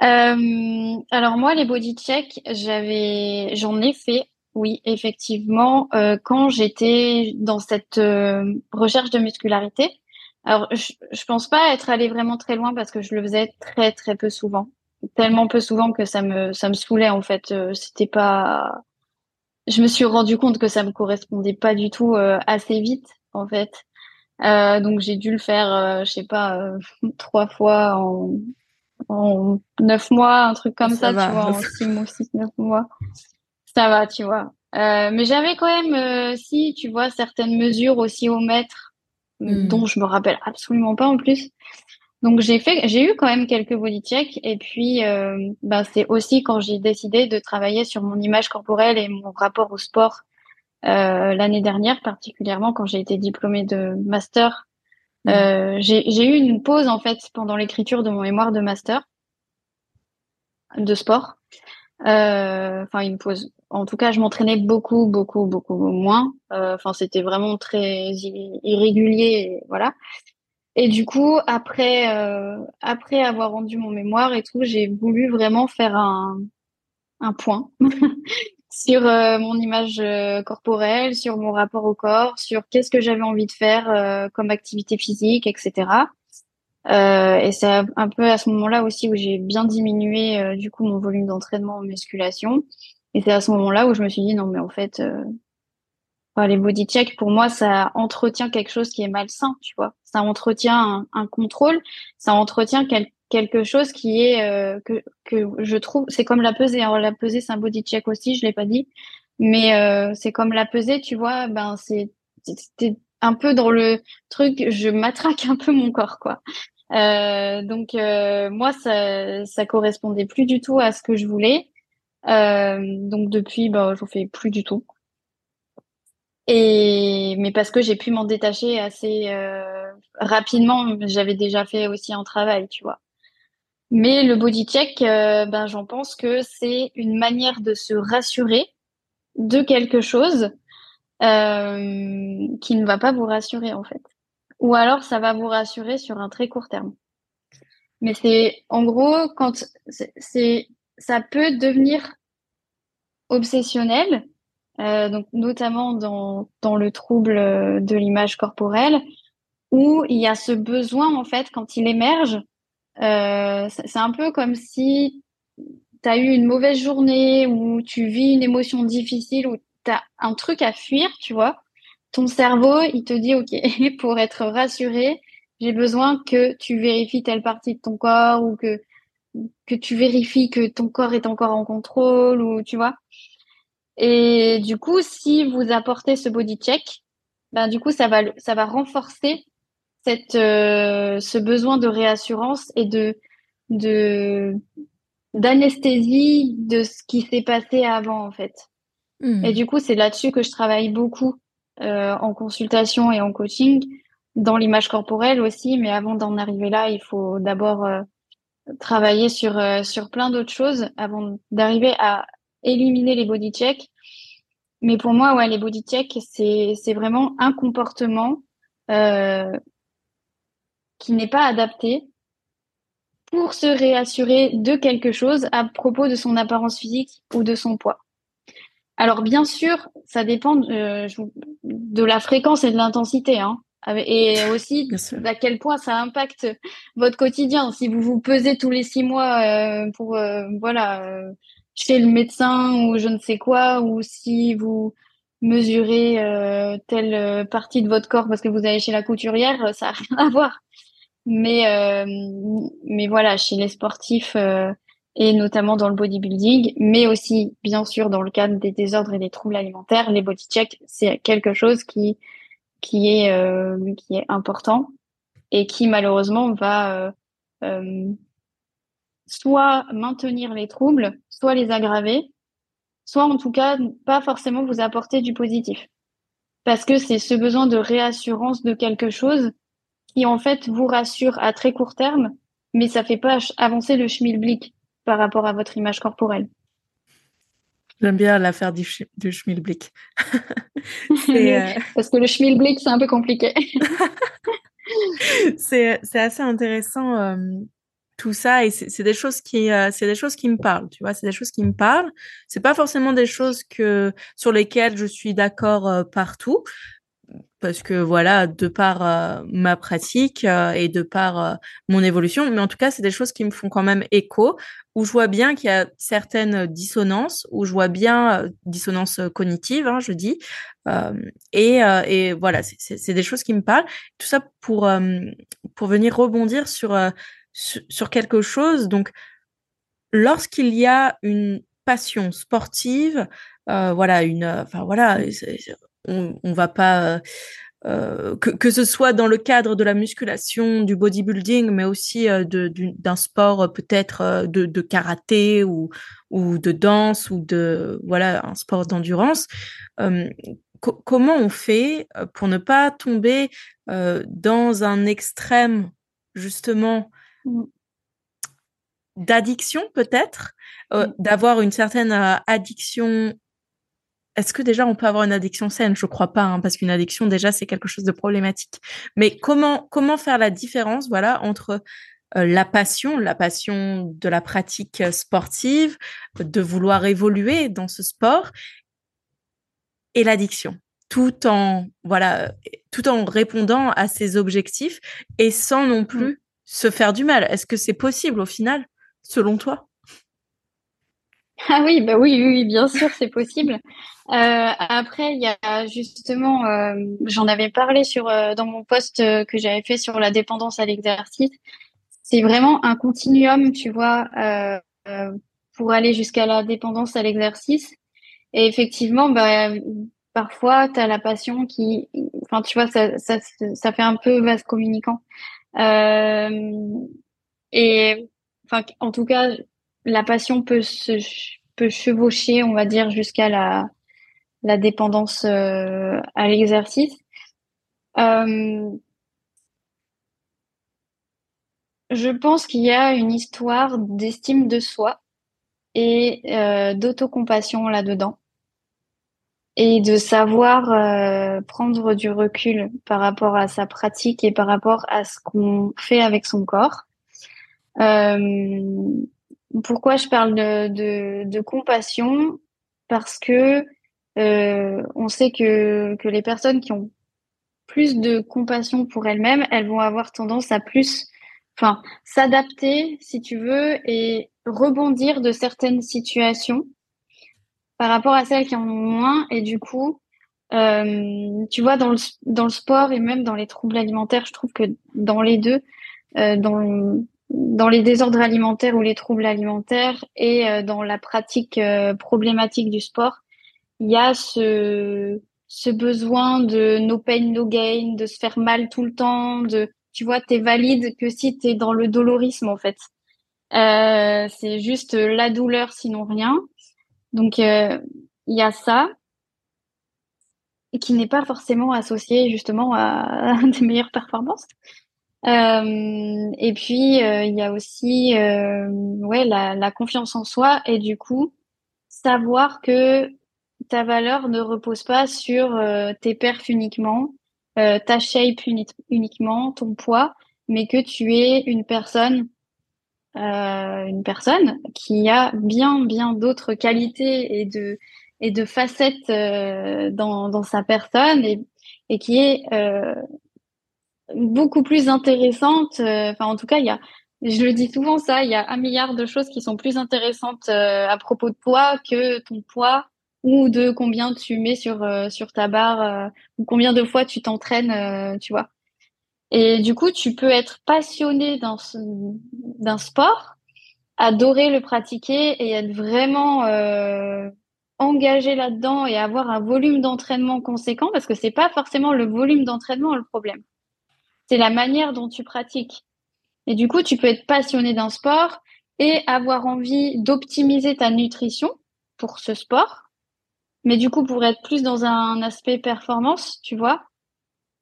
[SPEAKER 2] Euh, alors moi, les body check, j'avais, j'en ai fait, oui, effectivement, quand j'étais dans cette recherche de muscularité. Alors, je, je pense pas être allée vraiment très loin parce que je le faisais très très peu souvent, tellement peu souvent que ça me ça me saoulait en fait. C'était pas, je me suis rendu compte que ça me correspondait pas du tout assez vite en fait. Euh, donc j'ai dû le faire, euh, je sais pas, euh, trois fois en, en neuf mois, un truc comme ça, tu vois, en six mois, six, neuf mois. Ça va, tu vois. mais j'avais quand même, si, tu vois, certaines mesures aussi au mètre, hmm. dont je me rappelle absolument pas en plus. Donc j'ai fait, j'ai eu quand même quelques body checks et puis bah, c'est aussi quand j'ai décidé de travailler sur mon image corporelle et mon rapport au sport euh, l'année dernière, particulièrement quand j'ai été diplômée de master. Euh, j'ai eu une pause en fait pendant l'écriture de mon mémoire de master de sport. Euh, enfin, une pause. En tout cas, je m'entraînais beaucoup, beaucoup, beaucoup moins. Enfin, c'était vraiment très irrégulier, voilà. Et du coup, après, après avoir rendu mon mémoire et tout, j'ai voulu vraiment faire un, un point sur euh, mon image euh, corporelle, sur mon rapport au corps, sur qu'est-ce que j'avais envie de faire euh, comme activité physique, etc. et c'est un peu à ce moment-là aussi où j'ai bien diminué du coup mon volume d'entraînement en musculation. Et c'est à ce moment-là où je me suis dit non mais en fait les body check pour moi ça entretient quelque chose qui est malsain, tu vois. Ça entretient un, un contrôle, ça entretient quelque quelque chose qui est euh, que, que je trouve c'est comme la pesée alors la pesée c'est un body check aussi je l'ai pas dit. Mais euh, c'est comme la pesée tu vois ben c'est c'était un peu dans le truc je matraque un peu mon corps quoi. Euh, donc moi ça ça correspondait plus du tout à ce que je voulais. Donc depuis ben j'en fais plus du tout. Et mais parce que j'ai pu m'en détacher assez rapidement j'avais déjà fait aussi un travail tu vois mais le body check, euh, ben, j'en pense que c'est une manière de se rassurer de quelque chose euh, qui ne va pas vous rassurer en fait. Ou alors ça va vous rassurer sur un très court terme. Mais c'est en gros quand c'est ça peut devenir obsessionnel, euh, donc notamment dans, dans le trouble de l'image corporelle, où il y a ce besoin en fait quand il émerge euh, c'est un peu comme si tu as eu une mauvaise journée ou tu vis une émotion difficile ou tu as un truc à fuir, tu vois, ton cerveau, il te dit, OK, pour être rassuré, j'ai besoin que tu vérifies telle partie de ton corps ou que, que tu vérifies que ton corps est encore en contrôle ou tu vois. Et du coup, si vous apportez ce body check, ben, du coup, ça va, ça va renforcer cette, euh, ce besoin de réassurance et de, de, d'anesthésie de ce qui s'est passé avant, en fait. Hmm. Et du coup, c'est là-dessus que je travaille beaucoup euh, en consultation et en coaching, dans l'image corporelle aussi. Mais avant d'en arriver là, il faut d'abord euh, travailler sur, euh, sur plein d'autres choses avant d'arriver à éliminer les body checks. Mais pour moi, ouais, les body checks, c'est, c'est vraiment un comportement qui n'est pas adapté pour se réassurer de quelque chose à propos de son apparence physique ou de son poids. Alors bien sûr, ça dépend euh, de la fréquence et de l'intensité, hein, et aussi à quel point ça impacte votre quotidien. Si vous vous pesez tous les six mois euh, pour euh, voilà chez le médecin ou je ne sais quoi, ou si vous mesurez telle partie de votre corps parce que vous allez chez la couturière, ça n'a rien à voir. Mais, euh, mais voilà, chez les sportifs euh, et notamment dans le bodybuilding, mais aussi bien sûr dans le cadre des désordres et des troubles alimentaires, les body checks, c'est quelque chose qui qui est euh, qui est important et qui malheureusement va soit maintenir les troubles, soit les aggraver, soit en tout cas pas forcément vous apporter du positif. Parce que c'est ce besoin de réassurance de quelque chose qui en fait vous rassure à très court terme, mais ça fait pas avancer le schmilblick par rapport à votre image corporelle.
[SPEAKER 1] J'aime bien l'affaire du, du schmilblick.
[SPEAKER 2] Euh, Parce que le schmilblick, c'est un peu compliqué.
[SPEAKER 1] c'est assez intéressant euh, tout ça et c'est des choses qui euh, c'est des choses qui me parlent tu vois c'est des choses qui me parlent c'est pas forcément des choses que sur lesquelles je suis d'accord partout parce que voilà, de par euh, ma pratique euh, et de par euh, mon évolution, mais en tout cas, c'est des choses qui me font quand même écho, où je vois bien qu'il y a certaines dissonances, où je vois bien dissonance cognitive, hein, je dis, et, et voilà, c'est des choses qui me parlent. Tout ça pour pour venir rebondir sur sur quelque chose. Donc, lorsqu'il y a une passion sportive, voilà, une, enfin voilà, on, on va pas euh, que, que, ce soit dans le cadre de la musculation, du bodybuilding, mais aussi euh, d'un sport euh, peut-être de, de, karaté ou, ou de danse ou de voilà un sport d'endurance. comment on fait pour ne pas tomber dans un extrême justement mmh. d'addiction peut-être, mmh. d'avoir une certaine addiction est-ce que déjà on peut avoir une addiction saine? Je crois pas, hein, parce qu'une addiction déjà c'est quelque chose de problématique. Mais comment comment faire la différence, voilà, entre euh, la passion, la passion de la pratique sportive, de vouloir évoluer dans ce sport, et l'addiction, tout en voilà, tout en répondant à ses objectifs et sans non plus mmh. se faire du mal. Est-ce que c'est possible au final, selon toi?
[SPEAKER 2] Ah oui, bah oui, oui, bien sûr, c'est possible. Euh, après, il y a justement, euh, j'en avais parlé sur euh, dans mon post que j'avais fait sur la dépendance à l'exercice. C'est vraiment un continuum, tu vois, pour aller jusqu'à la dépendance à l'exercice. Et effectivement, bah, parfois, tu as la passion qui, enfin, tu vois, ça, ça, ça fait un peu vaste communicant. et, enfin, en tout cas, la passion peut se peut chevaucher, on va dire, jusqu'à la, la dépendance euh, à l'exercice. Euh, je pense qu'il y a une histoire d'estime de soi et euh, d'autocompassion là-dedans et de savoir prendre du recul par rapport à sa pratique et par rapport à ce qu'on fait avec son corps. Pourquoi je parle de, compassion? Parce que euh, on sait que, que les personnes qui ont plus de compassion pour elles-mêmes, elles vont avoir tendance à plus, enfin, s'adapter, si tu veux, et rebondir de certaines situations par rapport à celles qui en ont moins. Et du coup, tu vois, dans le, dans le sport et même dans les troubles alimentaires, je trouve que dans les deux, dans, dans les désordres alimentaires ou les troubles alimentaires et dans la pratique problématique du sport, il y a ce, besoin de no pain, no gain, de se faire mal tout le temps, de, tu vois, t'es valide que si t'es dans le dolorisme, en fait. Euh, c'est juste la douleur, sinon rien. Donc, euh, il y a ça qui n'est pas forcément associé justement à, des meilleures performances. Euh, et puis il y a aussi ouais la, la, confiance en soi et du coup savoir que ta valeur ne repose pas sur euh, tes perfs uniquement, euh, ta shape uniquement, ton poids, mais que tu es une personne, euh, une personne qui a bien, bien d'autres qualités et de et de facettes dans, dans sa personne et, et qui est beaucoup plus intéressante. Enfin, en tout cas, il y a je le dis souvent ça, il y a un milliard de choses qui sont plus intéressantes à propos de toi que ton poids ou de combien tu mets sur euh, sur ta barre euh, ou combien de fois tu t'entraînes, euh, tu vois. Et du coup, tu peux être passionné d'un d'un sport, adorer le pratiquer et être vraiment engagé là-dedans et avoir un volume d'entraînement conséquent parce que c'est pas forcément le volume d'entraînement le problème. C'est la manière dont tu pratiques. Et du coup, tu peux être passionné d'un sport et avoir envie d'optimiser ta nutrition pour ce sport mais du coup, pour être plus dans un aspect performance, tu vois,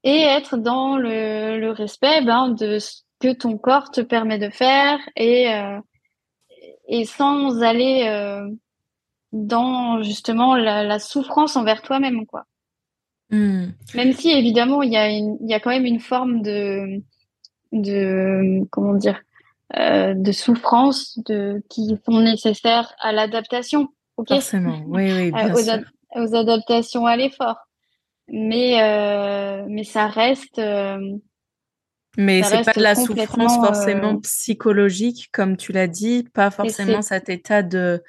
[SPEAKER 2] et être dans le, respect ben, de ce que ton corps te permet de faire et, euh, et sans aller euh, dans justement la, la, souffrance envers toi-même, quoi.
[SPEAKER 1] Mmh.
[SPEAKER 2] Même si évidemment il y a y a quand même une forme de de comment dire euh, de souffrance de qui sont nécessaires à l'adaptation
[SPEAKER 1] Forcément, oui, oui, bien
[SPEAKER 2] aux,
[SPEAKER 1] sûr.
[SPEAKER 2] aux, adaptations à l'effort. Mais, euh, mais ça reste. Euh,
[SPEAKER 1] mais c'est pas de la souffrance forcément
[SPEAKER 2] euh,
[SPEAKER 1] psychologique, comme tu l'as dit, pas forcément cet état de,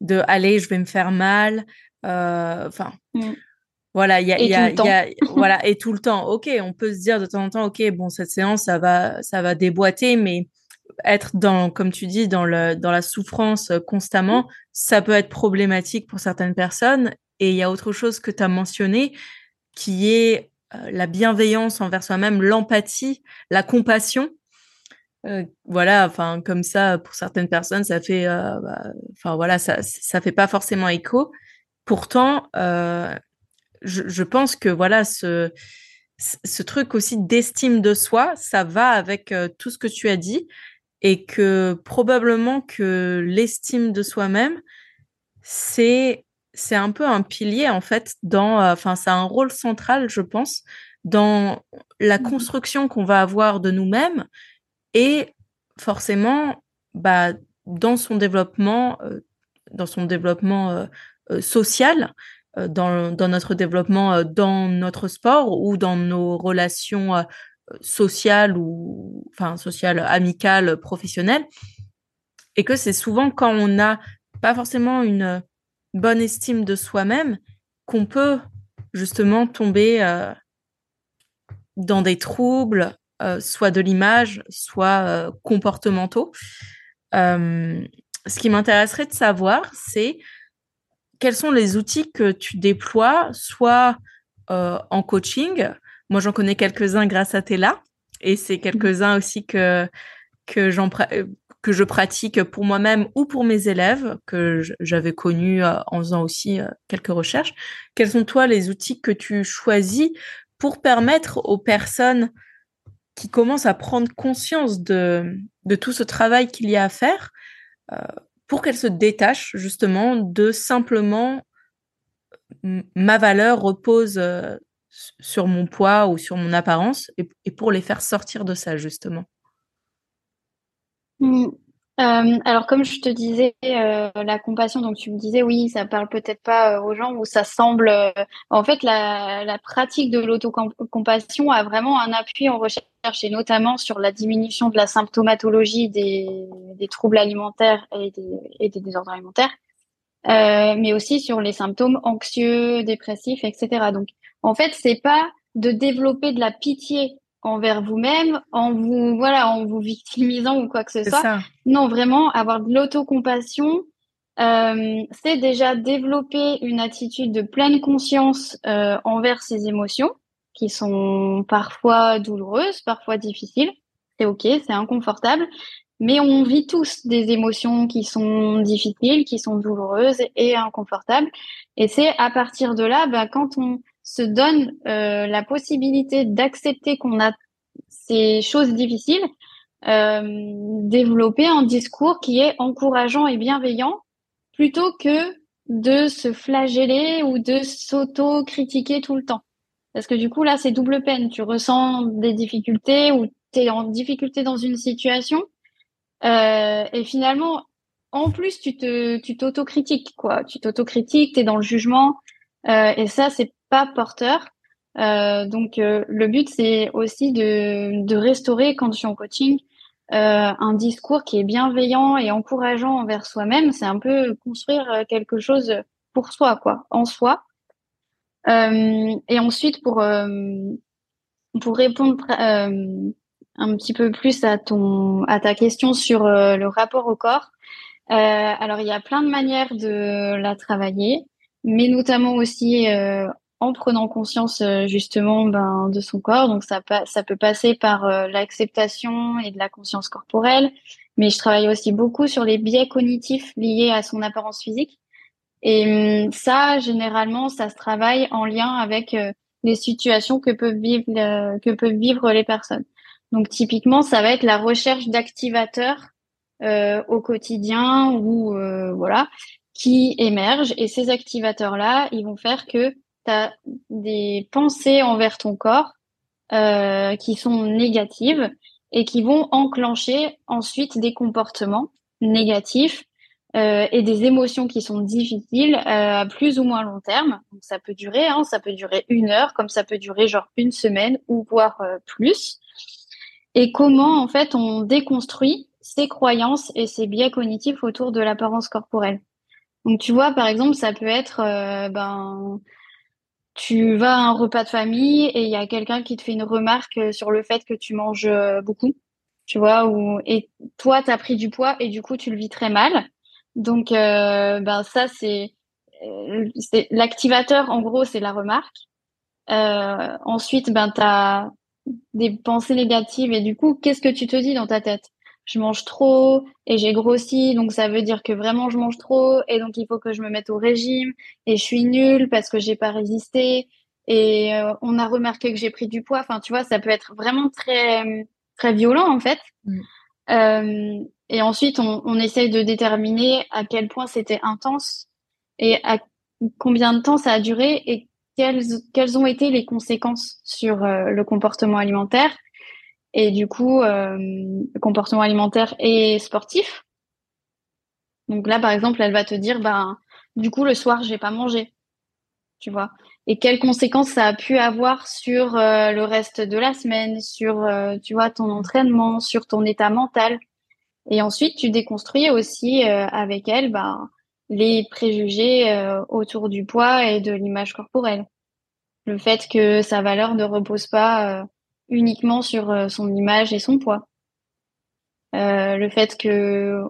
[SPEAKER 1] de aller, je vais me faire mal. Enfin, mm. Voilà, il y a, y a, y a voilà, et tout le temps. Ok, on peut se dire de temps en temps, ok, bon, cette séance, ça va, ça va déboîter, mais être dans, comme tu dis, dans, le, dans la souffrance euh, constamment, ça peut être problématique pour certaines personnes. Et il y a autre chose que tu as mentionné, qui est euh, la bienveillance envers soi-même, l'empathie, la compassion. Euh, voilà, enfin comme ça pour certaines personnes, ça fait, bah, enfin voilà, ça ça fait pas forcément écho. Pourtant, je, je, pense que voilà ce ce truc aussi d'estime de soi, ça va avec tout ce que tu as dit et que probablement que l'estime de soi-même, c'est c'est un peu un pilier en fait dans, euh, enfin c'est un rôle central, je pense, dans la mmh construction qu'on va avoir de nous-mêmes et forcément, bah, dans son développement, euh, dans son développement euh, social, dans, dans, notre développement dans notre sport ou dans nos relations sociale ou enfin sociale, amicale, professionnelle, et que c'est souvent quand on n'a pas forcément une bonne estime de soi-même qu'on peut justement tomber euh, dans des troubles, euh, soit de l'image, soit euh, comportementaux. ce qui m'intéresserait de savoir, c'est quels sont les outils que tu déploies, soit en coaching, moi, j'en connais quelques-uns grâce à Tella. Et c'est mmh. quelques-uns aussi que, que, que je pratique pour moi-même ou pour mes élèves, que j'avais connus euh, en faisant aussi euh, quelques recherches. Quels sont, toi, les outils que tu choisis pour permettre aux personnes qui commencent à prendre conscience de, de tout ce travail qu'il y a à faire, euh, pour qu'elles se détachent justement de simplement ma valeur repose sur mon poids ou sur mon apparence et, pour les faire sortir de ça justement
[SPEAKER 2] mmh. Euh, alors comme je te disais euh, la compassion donc tu me disais oui ça parle peut-être pas euh, aux gens ou ça semble en fait la, pratique de l'autocompassion a vraiment un appui en recherche et notamment sur la diminution de la symptomatologie des, troubles alimentaires et et des désordres alimentaires mais aussi sur les symptômes anxieux, dépressifs, etc. Donc, en fait, c'est pas de développer de la pitié envers vous-même en vous voilà en vous victimisant ou quoi que ce soit. Non, vraiment avoir de l'autocompassion, euh, c'est déjà développer une attitude de pleine conscience euh, envers ses émotions qui sont parfois douloureuses, parfois difficiles. C'est ok, c'est inconfortable, mais on vit tous des émotions qui sont difficiles, qui sont douloureuses et inconfortables. Et c'est à partir de là, bah, quand on se donne euh, la possibilité d'accepter qu'on a ces choses difficiles, euh, développer un discours qui est encourageant et bienveillant plutôt que de se flageller ou de s'auto-critiquer tout le temps. Parce que du coup, là, c'est double peine. Tu ressens des difficultés ou tu es en difficulté dans une situation. Euh, et finalement, en plus, tu te, tu t'autocritiques, quoi. Tu t'autocritiques, tu es dans le jugement. Euh, et ça, c'est pas porteur. Euh, donc euh, le but c'est aussi de, de restaurer quand je suis en coaching euh, un discours qui est bienveillant et encourageant envers soi-même. C'est un peu construire quelque chose pour soi, quoi, en soi. et ensuite pour pour répondre un petit peu plus à ton à ta question sur le rapport au corps. alors il y a plein de manières de la travailler, mais notamment aussi en prenant conscience euh, justement ben, de son corps. Donc ça, ça peut passer par euh, l'acceptation et de la conscience corporelle, mais je travaille aussi beaucoup sur les biais cognitifs liés à son apparence physique. Et hum, ça, généralement, ça se travaille en lien avec euh, les situations que peuvent vivre que peuvent vivre les personnes. Donc typiquement, ça va être la recherche d'activateurs euh, au quotidien ou voilà qui émergent et ces activateurs là, ils vont faire que tu as des pensées envers ton corps euh, qui sont négatives et qui vont enclencher ensuite des comportements négatifs euh, et des émotions qui sont difficiles euh, à plus ou moins long terme. Donc, ça peut durer, hein, ça peut durer une heure, comme ça peut durer genre une semaine ou voire plus. Et comment en fait on déconstruit ces croyances et ces biais cognitifs autour de l'apparence corporelle. Donc tu vois par exemple ça peut être ben tu vas à un repas de famille et il y a quelqu'un qui te fait une remarque euh, sur le fait que tu manges euh, beaucoup, tu vois, ou et toi tu as pris du poids et du coup tu le vis très mal. Donc euh, ben ça c'est l'activateur en gros c'est la remarque. ensuite ben tu as des pensées négatives et du coup qu'est-ce que tu te dis dans ta tête? Je mange trop et j'ai grossi, donc ça veut dire que vraiment je mange trop et donc il faut que je me mette au régime et je suis nulle parce que j'ai pas résisté et euh, on a remarqué que j'ai pris du poids. Enfin, tu vois, ça peut être vraiment très très violent en fait. Mm. Euh, et ensuite, on, on essaye de déterminer à quel point c'était intense et à combien de temps ça a duré et quelles, quelles ont été les conséquences sur euh, le comportement alimentaire et du coup euh, comportement alimentaire et sportif. Donc là, par exemple, elle va te dire, ben, du coup, le soir, j'ai pas mangé, tu vois. Et quelles conséquences ça a pu avoir sur euh, le reste de la semaine, sur, euh, tu vois, ton entraînement, sur ton état mental. Et ensuite, tu déconstruis aussi euh, avec elle, ben, les préjugés autour du poids et de l'image corporelle. Le fait que sa valeur ne repose pas uniquement sur euh, son image et son poids. Euh, le fait que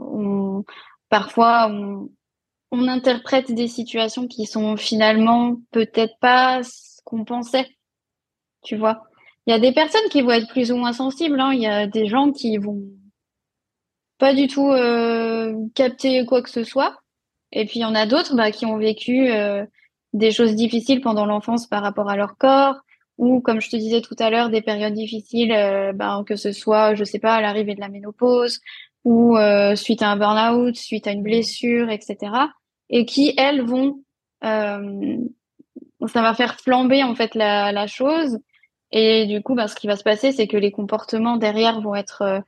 [SPEAKER 2] parfois on, interprète des situations qui sont finalement peut-être pas ce qu'on pensait. Tu vois, il y a des personnes qui vont être plus ou moins sensibles. Hein. Il y a des gens qui vont pas du tout euh, capter quoi que ce soit. Et puis il y en a d'autres bah, qui ont vécu des choses difficiles pendant l'enfance par rapport à leur corps, ou comme je te disais tout à l'heure, des périodes difficiles, euh, ben, que ce soit, je sais pas, à l'arrivée de la ménopause ou euh, suite à un burn-out, suite à une blessure, etc. Et qui, elles, vont, euh, ça va faire flamber en fait la, la chose. Et du coup, ben, ce qui va se passer, c'est que les comportements derrière vont être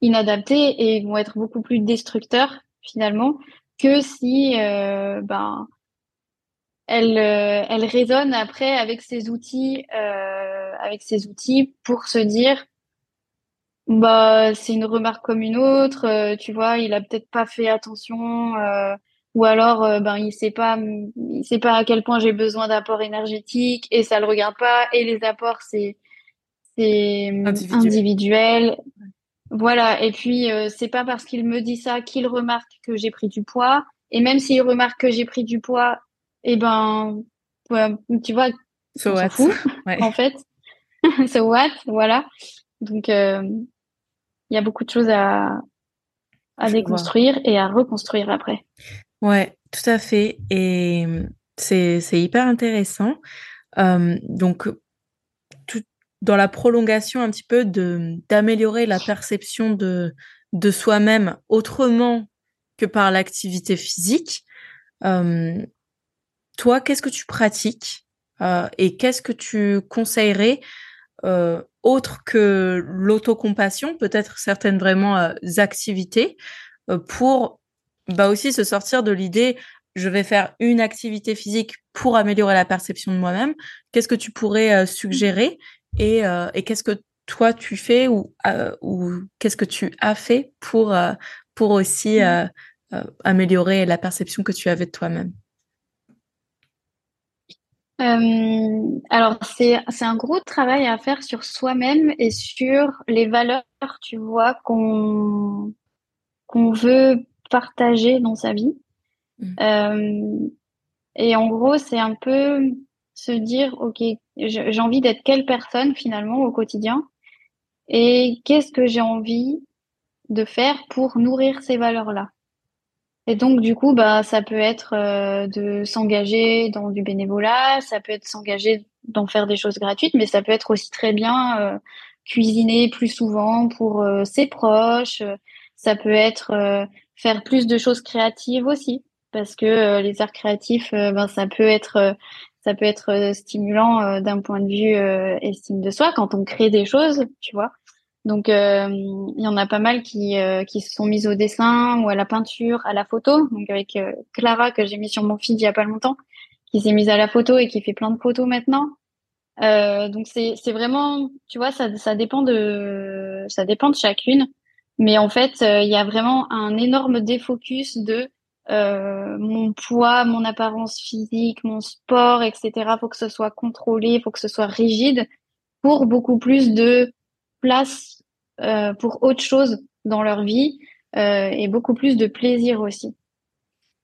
[SPEAKER 2] inadaptés et vont être beaucoup plus destructeurs finalement que si ben elle, euh, elle résonne après avec ses outils, euh, avec ses outils pour se dire, bah c'est une remarque comme une autre. Euh, tu vois, il a peut-être pas fait attention. Euh, ou alors euh, ben il sait pas il sait pas à quel point j'ai besoin d'apports énergétiques et ça le regarde pas et les apports c'est c'est individuel. Voilà et puis euh, c'est pas parce qu'il me dit ça qu'il remarque que j'ai pris du poids et même s'il remarque que j'ai pris du poids et eh ben tu vois
[SPEAKER 1] so
[SPEAKER 2] on fout, en fait so what? Voilà donc euh, il y a beaucoup de choses à à déconstruire et à reconstruire après.
[SPEAKER 1] Ouais, tout à fait. Et c'est, c'est hyper intéressant. Euh, donc, tout, dans la prolongation un petit peu de, d'améliorer la perception de, de soi-même autrement que par l'activité physique, euh, toi, qu'est-ce que tu pratiques euh, et qu'est-ce que tu conseillerais euh, autre que l'autocompassion, peut-être certaines vraiment euh, activités euh, pour bah aussi se sortir de l'idée je vais faire une activité physique pour améliorer la perception de moi-même. Qu'est-ce que tu pourrais suggérer et, et qu'est-ce que toi tu fais ou, ou qu'est-ce que tu as fait pour, pour aussi mmh. améliorer la perception que tu avais de toi-même?
[SPEAKER 2] Euh, alors, c'est, c'est un gros travail à faire sur soi-même et sur les valeurs, tu vois, qu'on, qu'on veut partager dans sa vie. Mmh. Euh, et en gros, c'est un peu se dire, OK, j'ai envie d'être quelle personne finalement au quotidien et qu'est-ce que j'ai envie de faire pour nourrir ces valeurs-là. Et donc, du coup, bah, ça peut être euh, de s'engager dans du bénévolat, ça peut être s'engager dans faire des choses gratuites, mais ça peut être aussi très bien euh, cuisiner plus souvent pour euh, ses proches. Ça peut être faire plus de choses créatives aussi, parce que les arts créatifs, ben, ça peut être ça peut être stimulant d'un point de vue estime de soi quand on crée des choses, tu vois. Donc, euh, il y en a pas mal qui, euh, qui se sont mises au dessin ou à la peinture, à la photo. Donc, avec euh, Clara, que j'ai mis sur mon feed il y a pas longtemps, qui s'est mise à la photo et qui fait plein de photos maintenant. donc, c'est vraiment, tu vois, ça, ça, dépend de, ça dépend de chacune. Mais en fait, il y a vraiment un énorme défocus de mon poids, mon apparence physique, mon sport, etc. Faut que ce soit contrôlé, faut que ce soit rigide pour beaucoup plus de place euh, pour autre chose dans leur vie euh, et beaucoup plus de plaisir aussi.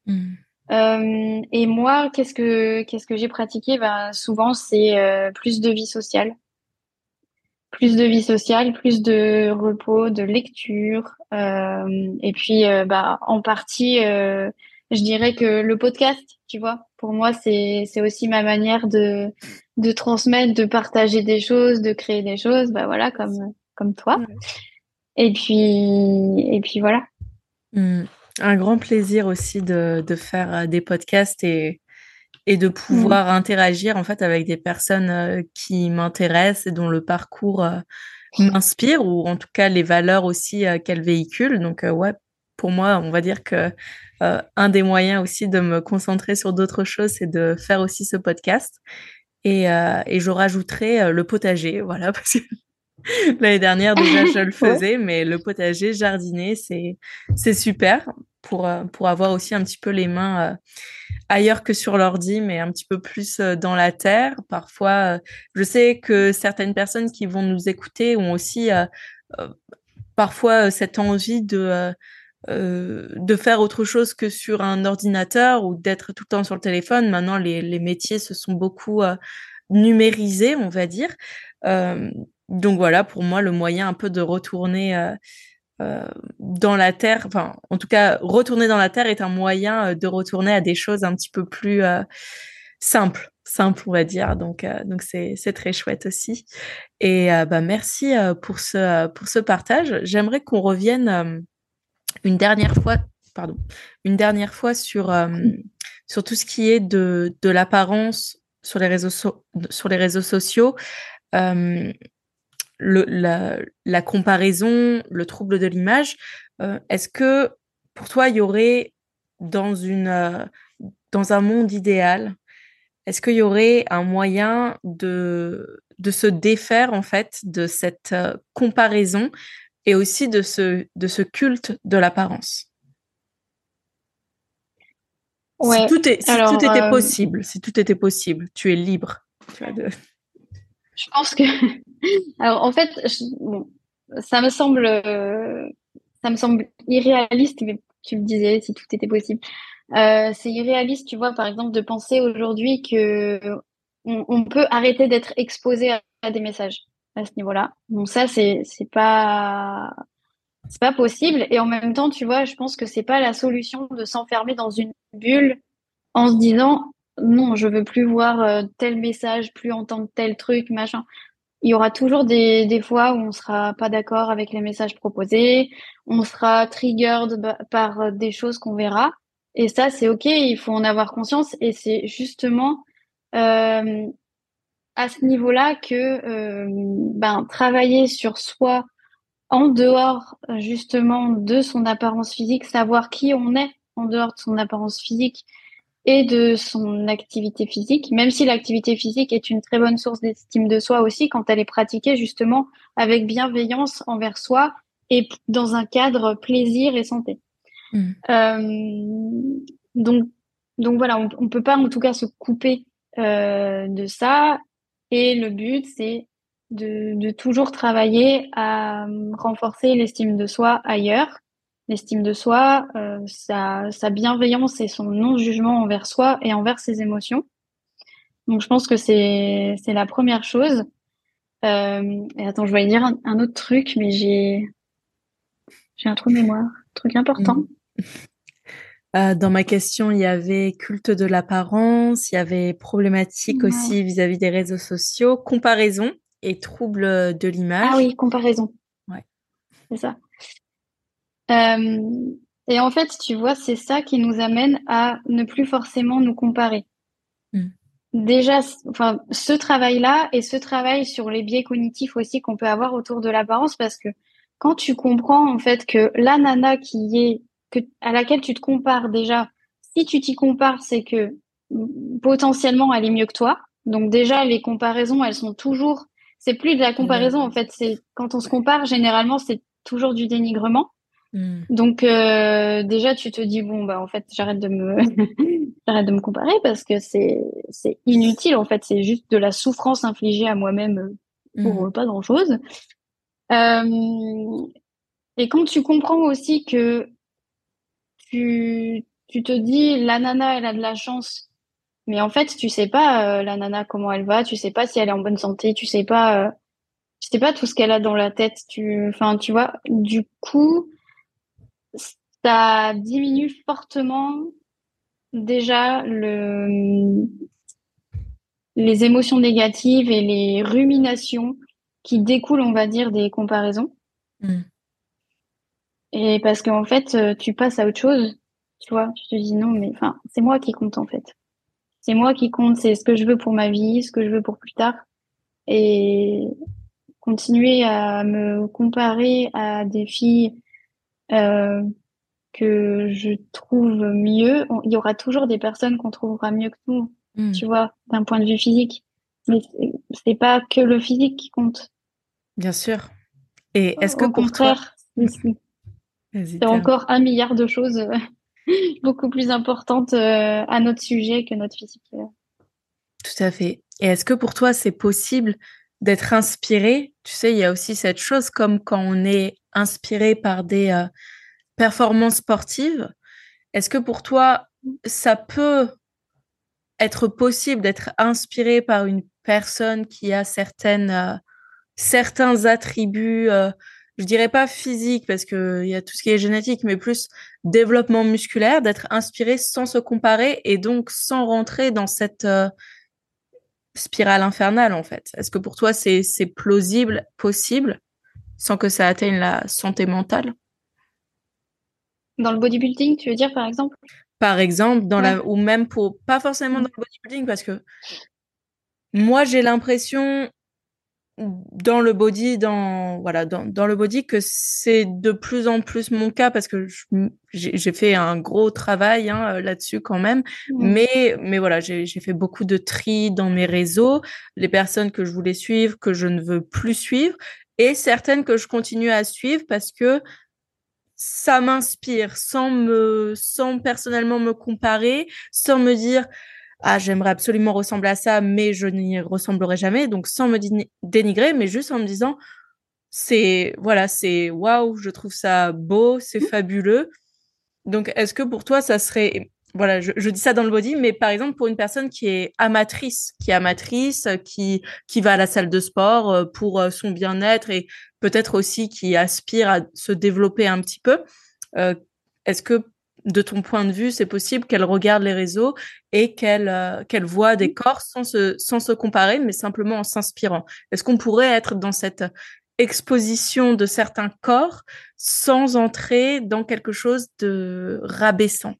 [SPEAKER 2] Hmm. Euh, et moi, qu'est-ce que qu'est-ce que j'ai pratiqué? Ben, Souvent, c'est plus de vie sociale. Plus de vie sociale, plus de repos, de lecture. et puis, bah, en partie, je dirais que le podcast, tu vois, pour moi, c'est c'est aussi ma manière de de transmettre, de partager des choses, de créer des choses. Bah voilà, comme comme toi. Et puis, et puis voilà.
[SPEAKER 1] Mmh. Un grand plaisir aussi de, de, faire euh, des podcasts et, et de pouvoir mmh. interagir en fait avec des personnes euh, qui m'intéressent et dont le parcours euh, m'inspire ou en tout cas les valeurs aussi qu'elles véhiculent. Donc ouais, pour moi, on va dire que un des moyens aussi de me concentrer sur d'autres choses, c'est de faire aussi ce podcast. Et, et je rajouterai le potager, voilà, parce que L'année dernière, déjà, je le faisais, mais le potager, jardiner, c'est, c'est super pour, euh, pour avoir aussi un petit peu les mains euh, ailleurs que sur l'ordi, mais un petit peu plus euh, dans la terre. Parfois, je sais que certaines personnes qui vont nous écouter ont aussi parfois cette envie de, de faire autre chose que sur un ordinateur ou d'être tout le temps sur le téléphone. Maintenant, les, les métiers se sont beaucoup numérisés, on va dire donc voilà, pour moi, le moyen un peu de retourner euh, euh, dans la terre, enfin, en tout cas, retourner dans la terre est un moyen euh, de retourner à des choses un petit peu plus simples, simples, on va dire. Donc, c'est très chouette aussi. Et bah merci pour ce partage. J'aimerais qu'on revienne une dernière fois, une dernière fois sur tout ce qui est de l'apparence sur les réseaux sociaux la, comparaison, le trouble de l'image, euh, est-ce que pour toi, il y aurait dans, une, euh, dans un monde idéal, est-ce qu'il y aurait un moyen de, de se défaire en fait de cette euh, comparaison et aussi de ce, de ce culte de l'apparence? Si tout, est, si tout était possible, si tout était possible, tu es libre.
[SPEAKER 2] Je pense que. Alors, en fait, ça me semble, ça me semble irréaliste, mais tu me disais si tout était possible. Euh, c'est irréaliste, tu vois, par exemple, de penser aujourd'hui que on, peut arrêter d'être exposé à, des messages à ce niveau-là. Donc ça, c'est pas pas possible. Et en même temps, tu vois, je pense que c'est pas la solution de s'enfermer dans une bulle en se disant non, je veux plus voir euh, tel message, plus entendre tel truc, machin. Il y aura toujours des, des fois où on sera pas d'accord avec les messages proposés, on sera triggered par euh, des choses qu'on verra. Et ça, c'est OK, il faut en avoir conscience. Et c'est justement euh, à ce niveau-là que euh, ben, travailler sur soi en dehors justement de son apparence physique, savoir qui on est en dehors de son apparence physique et de son activité physique, même si l'activité physique est une très bonne source d'estime de soi aussi quand elle est pratiquée justement avec bienveillance envers soi et dans un cadre plaisir et santé. Mm. Euh, donc, donc voilà, on, peut pas en tout cas se couper euh, de ça. Et le but, c'est de, de, toujours travailler à renforcer l'estime de soi ailleurs. L'estime de soi, euh, sa, sa, bienveillance et son non-jugement envers soi et envers ses émotions. Donc je pense que c'est la première chose. Euh, et attends, je vais dire un, autre truc, mais j'ai j'ai un trou de mémoire, un truc important. Mm.
[SPEAKER 1] Euh, dans ma question, il y avait culte de l'apparence, il y avait problématique aussi vis-à-vis des réseaux sociaux, comparaison et trouble de l'image.
[SPEAKER 2] Ah oui, comparaison.
[SPEAKER 1] Ouais.
[SPEAKER 2] C'est ça. Euh, et en fait, tu vois, c'est ça qui nous amène à ne plus forcément nous comparer. Hmm. Déjà, enfin, ce travail-là et ce travail sur les biais cognitifs aussi qu'on peut avoir autour de l'apparence, parce que quand tu comprends en fait que la nana qui est que, à laquelle tu te compares déjà, si tu t'y compares, c'est que mm, potentiellement elle est mieux que toi. Donc déjà, les comparaisons, elles sont toujours. C'est plus de la comparaison en fait. C'est quand on se compare, généralement, c'est toujours du dénigrement. Hmm. Donc euh, déjà, tu te dis bon bah en fait, j'arrête de me j'arrête de me comparer parce que c'est c'est inutile en fait. C'est juste de la souffrance infligée à moi-même pour hmm. pas grand chose. Euh, et quand tu comprends aussi que tu, tu te dis, la nana, elle a de la chance. Mais en fait, tu sais pas euh, la nana comment elle va, tu sais pas si elle est en bonne santé, tu sais pas, euh, tu sais pas tout ce qu'elle a dans la tête. Tu, enfin, tu vois. Du coup, ça diminue fortement déjà le les émotions négatives et les ruminations qui découlent, on va dire, des comparaisons. Mm. Et parce qu'en fait, euh, tu passes à autre chose, tu vois. Tu te dis non, mais enfin, c'est moi qui compte en fait. C'est moi qui compte, c'est ce que je veux pour ma vie, ce que je veux pour plus tard. Et continuer à me comparer à des filles que je trouve mieux. Il y aura toujours des personnes qu'on trouvera mieux que nous, hmm. tu vois, d'un point de vue physique. Mais c'est pas que le physique qui compte.
[SPEAKER 1] Bien sûr. Et est-ce que Au pour contraire, toi...
[SPEAKER 2] C'est encore un milliard de choses euh, beaucoup plus importantes euh, à notre sujet que notre physique.
[SPEAKER 1] Tout à fait. Et est-ce que pour toi, c'est possible d'être inspiré Tu sais, il y a aussi cette chose comme quand on est inspiré par des euh, performances sportives. Est-ce que pour toi, ça peut être possible d'être inspiré par une personne qui a certaines, certains attributs je dirais pas physique parce que il y a tout ce qui est génétique, mais plus développement musculaire, d'être inspiré sans se comparer et donc sans rentrer dans cette euh, spirale infernale en fait. Est-ce que pour toi c'est c'est plausible, possible, sans que ça atteigne la santé mentale?
[SPEAKER 2] Dans le bodybuilding, tu veux dire par exemple?
[SPEAKER 1] Par exemple, dans la ou même pour pas forcément dans le bodybuilding parce que moi j'ai l'impression dans le body, dans voilà, dans, dans le body, que c'est de plus en plus mon cas parce que j'ai fait un gros travail hein, là-dessus quand même. Mais mais voilà, j'ai fait beaucoup de tri dans mes réseaux, les personnes que je voulais suivre, que je ne veux plus suivre, et certaines que je continue à suivre parce que ça m'inspire sans me, sans personnellement me comparer, sans me dire ah j'aimerais absolument ressembler à ça, mais je n'y ressemblerai jamais. Donc sans me dénigrer, mais juste en me disant c'est voilà c'est waouh, je trouve ça beau, c'est mmh. fabuleux. Donc est-ce que pour toi ça serait voilà, je, dis ça dans le body, mais par exemple pour une personne qui est amatrice, qui est amatrice, qui qui va à la salle de sport euh, pour euh, son bien-être et peut-être aussi qui aspire à se développer un petit peu, euh, est-ce que de ton point de vue, c'est possible qu'elle regarde les réseaux et qu'elle qu'elle voit des corps sans se sans se comparer, mais simplement en s'inspirant. Est-ce qu'on pourrait être dans cette exposition de certains corps sans entrer dans quelque chose de rabaissant?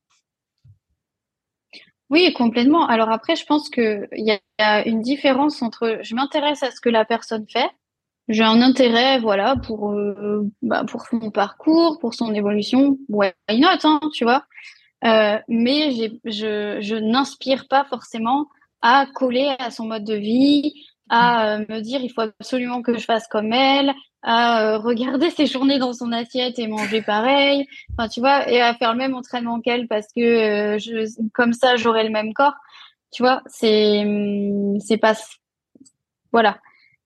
[SPEAKER 3] Oui, complètement. Alors après, je pense qu'il y a une différence entre je m'intéresse à ce que la personne fait, j'ai un intérêt, voilà, pour euh, bah, pour son parcours, pour son évolution, ouais, why not, hein, tu vois? Euh, mais je, je n'inspire pas forcément à coller à son mode de vie, à euh, me dire il faut absolument que je fasse comme elle, à euh, regarder ses journées dans son assiette et manger pareil. Enfin, tu vois, et à faire le même entraînement qu'elle parce que je, comme ça, j'aurai le même corps. Tu vois, c'est, hum, c'est pas, voilà.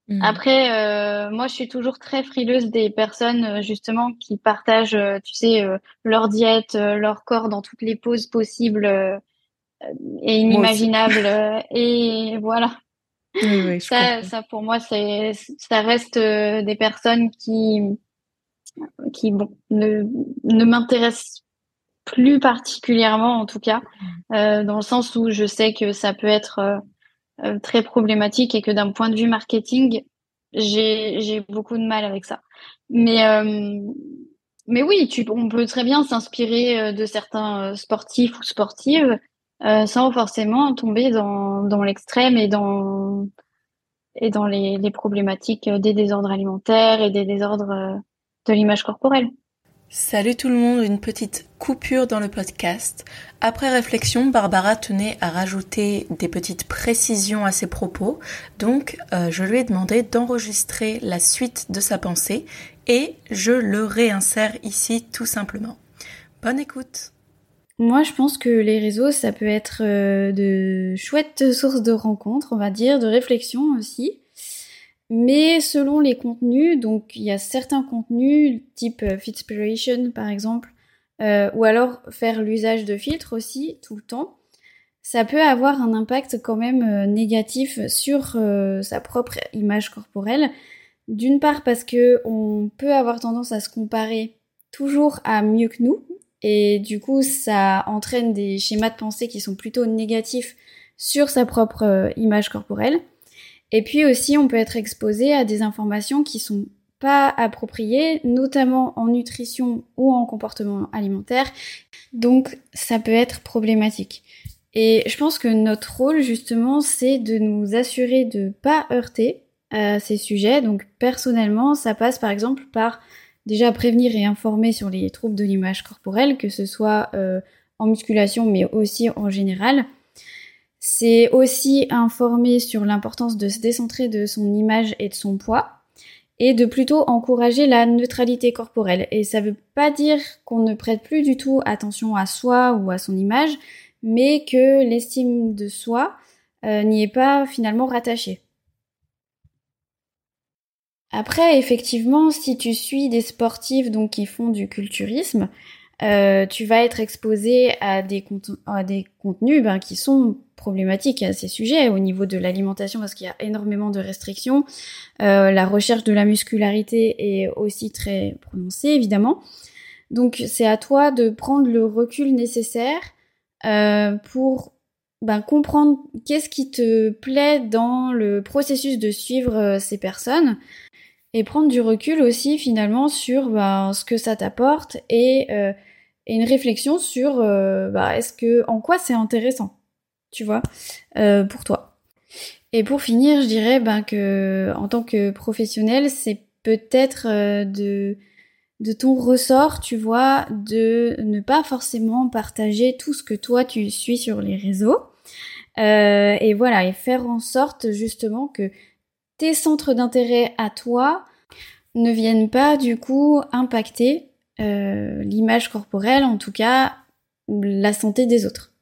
[SPEAKER 3] Mmh. Après, euh, moi, je suis toujours très frileuse des personnes justement qui partagent, tu sais, leur diète, leur corps dans toutes les poses possibles et inimaginables. et voilà ça, ça, pour moi, c'est, ça reste euh, des personnes qui, qui bon, ne, ne m'intéressent plus particulièrement, en tout cas, mmh. euh, dans le sens où je sais que ça peut être euh, euh, très problématique et que d'un point de vue marketing, j'ai, beaucoup de mal avec ça. Mais, mais oui, on peut très bien s'inspirer de certains sportifs ou sportives euh, sans forcément tomber dans, l'extrême et dans, les, problématiques des désordres alimentaires et des désordres euh, de l'image corporelle.
[SPEAKER 4] Salut tout le monde, une petite coupure dans le podcast. Après réflexion, Barbara tenait à rajouter des petites précisions à ses propos, donc euh, je lui ai demandé d'enregistrer la suite de sa pensée et je le réinsère ici tout simplement. Bonne écoute
[SPEAKER 2] moi, je pense que les réseaux, ça peut être euh, de chouettes sources de rencontres, on va dire, de réflexion aussi. Mais selon les contenus, donc il y a certains contenus, type euh, Fitspiration par exemple, euh, ou alors faire l'usage de filtres aussi tout le temps, ça peut avoir un impact quand même négatif sur sa propre image corporelle. D'une part parce que on peut avoir tendance à se comparer toujours à mieux que nous, et du coup, ça entraîne des schémas de pensée qui sont plutôt négatifs sur sa propre euh, image corporelle. Et puis aussi, on peut être exposé à des informations qui sont pas appropriées, notamment en nutrition ou en comportement alimentaire. Donc, ça peut être problématique. Et je pense que notre rôle, justement, c'est de nous assurer de pas heurter à ces sujets. Donc, personnellement, ça passe par exemple par déjà prévenir et informer sur les troubles de l'image corporelle, que ce soit euh, en musculation mais aussi en général. C'est aussi informer sur l'importance de se décentrer de son image et de son poids et de plutôt encourager la neutralité corporelle. Et ça veut pas dire qu'on ne prête plus du tout attention à soi ou à son image, mais que l'estime de soi euh, n'y est pas finalement rattachée. Après, effectivement, si tu suis des sportifs donc qui font du culturisme, euh, tu vas être exposé à des, contenus ben, qui sont problématiques à ces sujets au niveau de l'alimentation parce qu'il y a énormément de restrictions. Euh, la recherche de la muscularité est aussi très prononcée, évidemment. Donc c'est à toi de prendre le recul nécessaire euh, pour ben, comprendre qu'est-ce qui te plaît dans le processus de suivre ces personnes et prendre du recul aussi finalement sur ben, ce que ça t'apporte et, euh, une réflexion sur euh, ben, est-ce que en quoi c'est intéressant, tu vois, euh, pour toi. Et pour finir, je dirais ben, que en tant que professionnel, c'est peut-être de de ton ressort, tu vois, de ne pas forcément partager tout ce que toi tu suis sur les réseaux. et voilà, et faire en sorte justement que tes centres d'intérêt à toi ne viennent pas du coup impacter
[SPEAKER 5] l'image corporelle, en tout cas la santé des autres.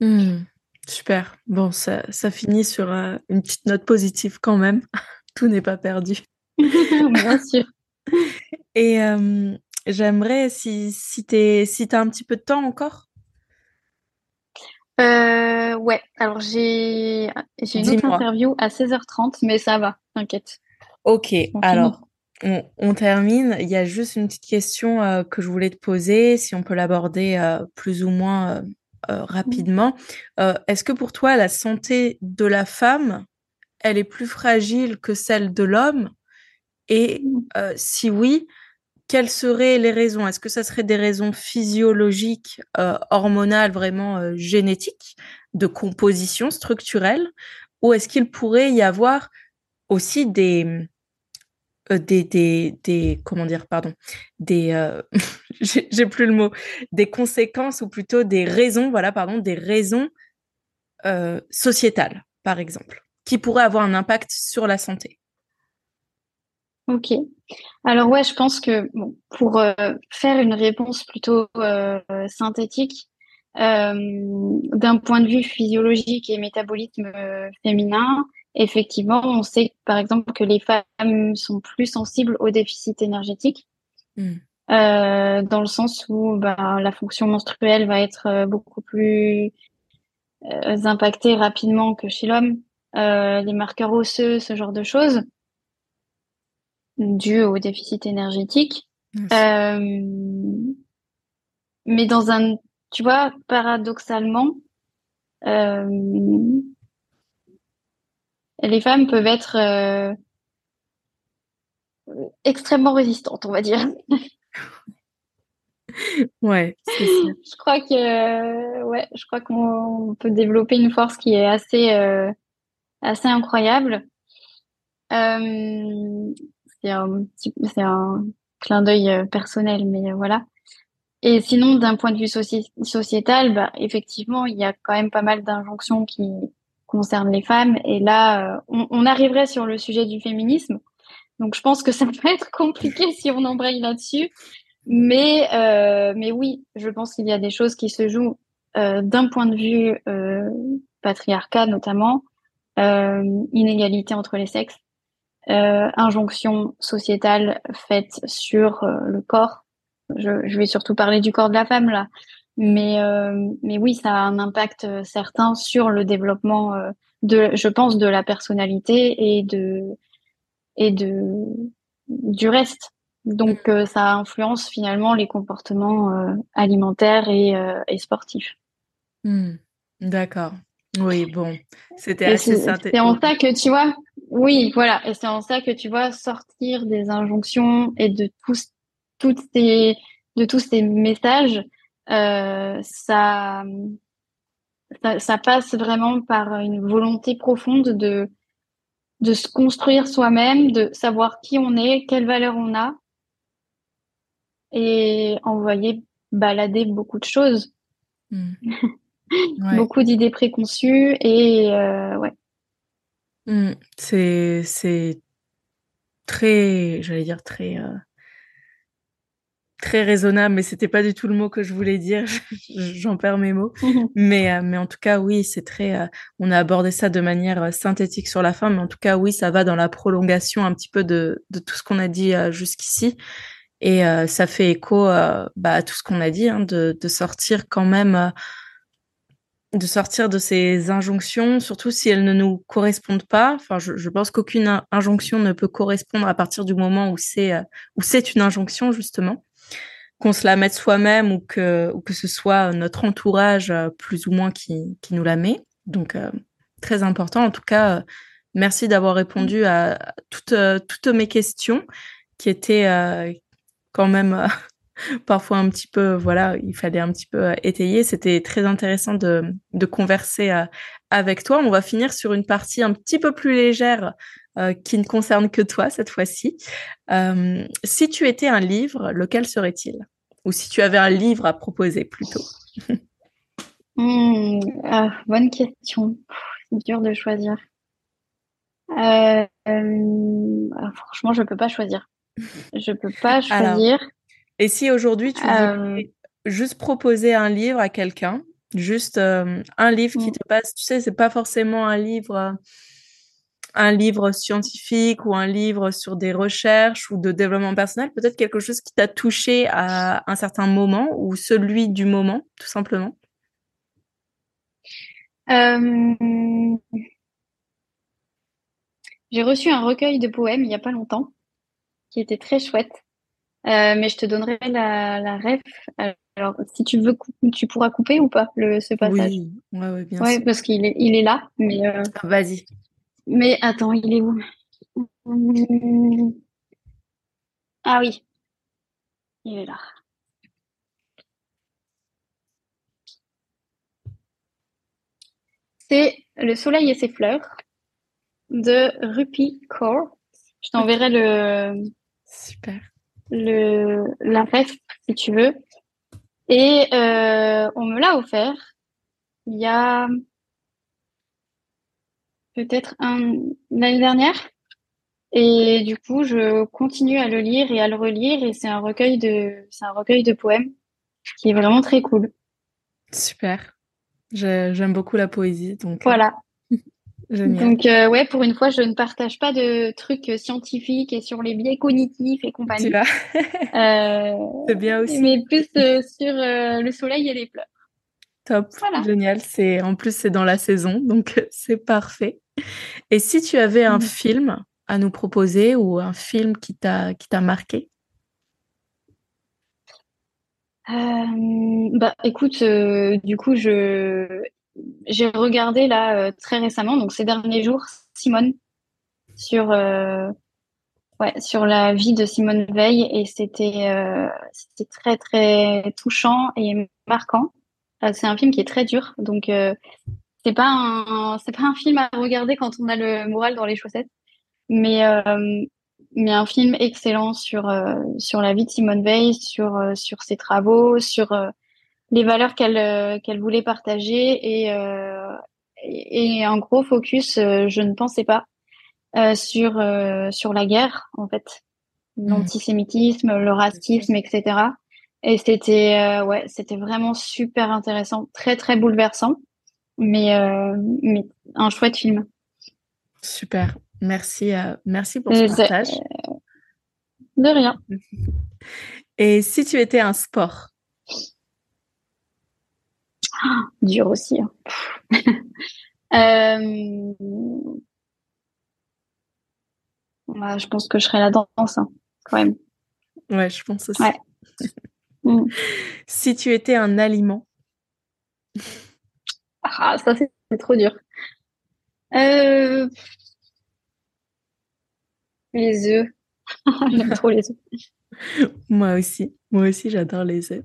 [SPEAKER 1] Hmm. super. Bon, ça, ça finit sur une petite note positive quand même. Tout n'est pas perdu.
[SPEAKER 2] Bien sûr.
[SPEAKER 1] Et j'aimerais, si, si tu si as un petit peu de temps encore,
[SPEAKER 2] euh, ouais, alors j'ai une autre interview à 16h30, mais ça va, t'inquiète.
[SPEAKER 1] Ok, alors on, termine. Il y a juste une petite question euh, que je voulais te poser, si on peut l'aborder euh, plus ou moins euh, rapidement. Est-ce que pour toi, la santé de la femme, elle est plus fragile que celle de l'homme? Et si oui, quelles seraient les raisons? Est-ce que ça serait des raisons physiologiques, euh, hormonales, vraiment euh, génétiques, de composition structurelle? Ou est-ce qu'il pourrait y avoir aussi des, euh, des, des, des, comment dire, pardon, des, j'ai plus le mot, des conséquences ou plutôt des raisons, voilà, pardon, des raisons sociétales, par exemple, qui pourraient avoir un impact sur la santé?
[SPEAKER 2] Ok. Alors ouais, je pense que bon, pour euh, faire une réponse plutôt euh, synthétique, euh, d'un point de vue physiologique et métabolisme féminin, effectivement, on sait par exemple que les femmes sont plus sensibles au déficit énergétique, hmm. dans le sens où bah, la fonction menstruelle va être beaucoup plus impactée rapidement que chez l'homme, les marqueurs osseux, ce genre de choses dû au déficit énergétique. Euh, mais dans un, tu vois, paradoxalement, euh, les femmes peuvent être euh, extrêmement résistantes, on va dire.
[SPEAKER 1] ouais,
[SPEAKER 2] Je crois que, ouais, je crois qu'on peut développer une force qui est assez, assez incroyable. Euh, c'est un un clin d'œil euh, personnel, mais euh, voilà. Et sinon, d'un point de vue sociétal, bah, effectivement, il y a quand même pas mal d'injonctions qui concernent les femmes. Et là, euh, on, on, arriverait sur le sujet du féminisme. Donc, je pense que ça peut être compliqué si on embraye là-dessus. Mais, euh, mais oui, je pense qu'il y a des choses qui se jouent euh, d'un point de vue euh, patriarcat notamment, inégalité entre les sexes euh, injonction sociétale faite sur euh, le corps. Je, je, vais surtout parler du corps de la femme là, mais euh, mais oui, ça a un impact euh, certain sur le développement de, je pense, de la personnalité et de et de du reste. Donc ça influence finalement les comportements alimentaires et, et sportifs.
[SPEAKER 1] Hmm. D'accord. Oui, bon, c'était assez
[SPEAKER 2] synthétique. C'est en ça que tu vois, oui, voilà, et c'est en ça que tu vois sortir des injonctions et de tous, toutes ces, de tous ces messages, euh, ça, ça, ça, passe vraiment par une volonté profonde de, de se construire soi-même, de savoir qui on est, quelles valeurs on a, et envoyer balader beaucoup de choses. Hmm. beaucoup d'idées préconçues et euh, ouais.
[SPEAKER 1] Mmh. C'est c'est très, j'allais dire très euh, très raisonnable, mais c'était pas du tout le mot que je voulais dire. J'en perds mes mots. Mais euh, mais en tout cas, oui, c'est très. on a abordé ça de manière synthétique sur la fin, mais en tout cas, oui, ça va dans la prolongation un petit peu de de tout ce qu'on a dit jusqu'ici. Et ça fait écho bah, à tout ce qu'on a dit, hein, de, de sortir quand même de sortir de ces injonctions, surtout si elles ne nous correspondent pas. Enfin, je, pense qu'aucune injonction ne peut correspondre à partir du moment où c'est euh, où c'est une injonction justement, qu'on se la mette soi-même ou que ou que ce soit notre entourage euh, plus ou moins qui qui nous la met. Donc euh, très important. En tout cas, merci d'avoir répondu à toutes toutes mes questions qui étaient quand même parfois un petit peu, voilà, il fallait un petit peu euh, étayer. C'était très intéressant de, de converser euh, avec toi. On va finir sur une partie un petit peu plus légère euh, qui ne concerne que toi cette fois-ci. si tu étais un livre, lequel serait-il? Ou si tu avais un livre à proposer plutôt?
[SPEAKER 2] Hmm, ah, Bonne question. C'est dur de choisir. Ah, franchement, je peux pas choisir. Je peux pas choisir.
[SPEAKER 1] Et si aujourd'hui tu voulais juste proposer un livre à quelqu'un, juste un livre qui mm. te passe, tu sais, c'est pas forcément un livre un livre scientifique ou un livre sur des recherches ou de développement personnel, peut-être quelque chose qui t'a touché à un certain moment ou celui du moment, tout simplement.
[SPEAKER 2] Euh, J'ai reçu un recueil de poèmes il n'y a pas longtemps qui était très chouette, euh, mais je te donnerai la, la ref. Alors, si tu veux, tu pourras couper ou pas le, ce passage?
[SPEAKER 1] Oui, ouais, bien
[SPEAKER 2] ouais, parce qu'il est, il est là. Mais euh,
[SPEAKER 1] Vas-y.
[SPEAKER 2] Mais attends, il est où? Ah oui, il est là. C'est Le soleil et ses fleurs de Rupi Kaur. Je t'enverrai le.
[SPEAKER 1] Super.
[SPEAKER 2] Le, la ref si tu veux. Et euh, on me l'a offert il y a peut-être un l'année dernière. Et du coup, je continue à le lire et à le relire. Et c'est un recueil de, c'est un recueil de poèmes qui est vraiment très cool.
[SPEAKER 1] Super. J'aime beaucoup la poésie, donc.
[SPEAKER 2] Euh, voilà. Donc euh, ouais, pour une fois, je ne partage pas de trucs scientifiques et sur les biais cognitifs et compagnie.
[SPEAKER 1] euh, c'est bien aussi.
[SPEAKER 2] Mais plus euh, sur le soleil et les fleurs.
[SPEAKER 1] Top, génial. C'est en plus c'est dans la saison, donc c'est parfait. Et si tu avais un mmh. film à nous proposer ou un film qui t'a qui t'a marqué?
[SPEAKER 2] Bah, écoute, du coup, je j'ai regardé là euh, très récemment, donc ces derniers jours, Simone sur ouais sur la vie de Simone Veil et c'était c'était très très touchant et marquant. c'est un film qui est très dur, donc c'est pas un c'est pas un film à regarder quand on a le moral dans les chaussettes, mais euh, mais un film excellent sur euh, sur la vie de Simone Veil, sur euh, sur ses travaux, sur les valeurs qu'elle qu'elle voulait partager et, et, un gros focus, je ne pensais pas sur sur la guerre en fait, mmh. l'antisémitisme, le racisme, etc. Et c'était ouais, c'était vraiment super intéressant, très très bouleversant mais, euh, mais un chouette film.
[SPEAKER 1] Super. Merci, euh, merci pour ce partage. Euh,
[SPEAKER 2] de rien.
[SPEAKER 1] Et si tu étais un sport?
[SPEAKER 2] Dur aussi. Hein. je pense que je serais la danse, hein, quand même.
[SPEAKER 1] Ouais, je pense aussi. Mm. Si tu étais un aliment
[SPEAKER 2] ah, ça, c'est trop dur. Euh, les œufs. J'aime trop les œufs.
[SPEAKER 1] Moi aussi. Moi aussi, j'adore les œufs.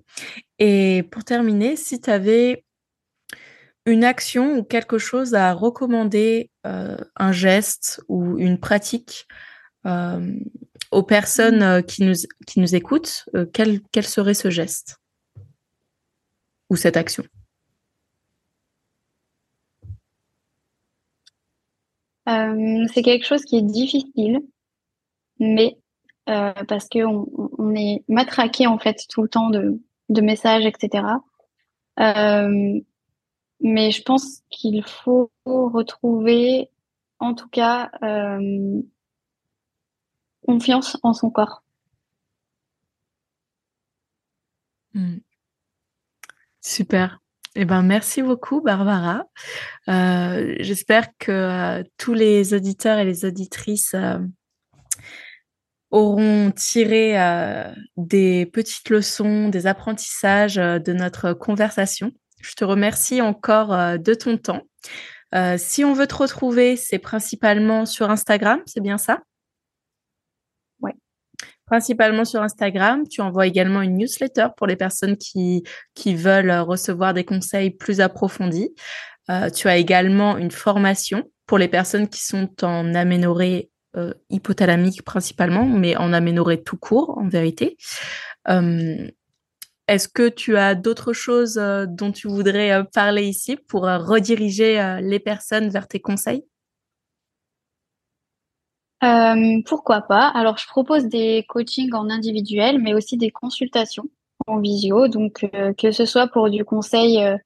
[SPEAKER 1] Et pour terminer, si tu avais une action ou quelque chose à recommander, euh, un geste ou une pratique euh, aux personnes qui nous, qui nous écoutent, quel, quel serait ce geste ou cette action?
[SPEAKER 2] Euh, c'est quelque chose qui est difficile, mais euh, parce que on, est matraqué en fait tout le temps de, messages, etc. Euh, mais je pense qu'il faut retrouver, en tout cas, euh, confiance en son corps.
[SPEAKER 1] Hmm. Super. Eh ben, merci beaucoup, Barbara. J'espère que tous les auditeurs et les auditrices auront tiré des petites leçons, des apprentissages de notre conversation. Je te remercie encore de ton temps. si on veut te retrouver, c'est principalement sur Instagram, c'est bien ça? Principalement sur Instagram. Tu envoies également une newsletter pour les personnes qui, qui veulent recevoir des conseils plus approfondis. Euh, tu as également une formation pour les personnes qui sont en aménorrhée euh, hypothalamique principalement, mais en aménorrhée tout court, en vérité. Euh, est-ce que tu as d'autres choses dont tu voudrais parler ici pour rediriger les personnes vers tes conseils?
[SPEAKER 2] Euh, Pourquoi pas? Alors, je propose des coachings en individuel, mais aussi des consultations en visio. Donc, euh, que ce soit pour du conseil euh,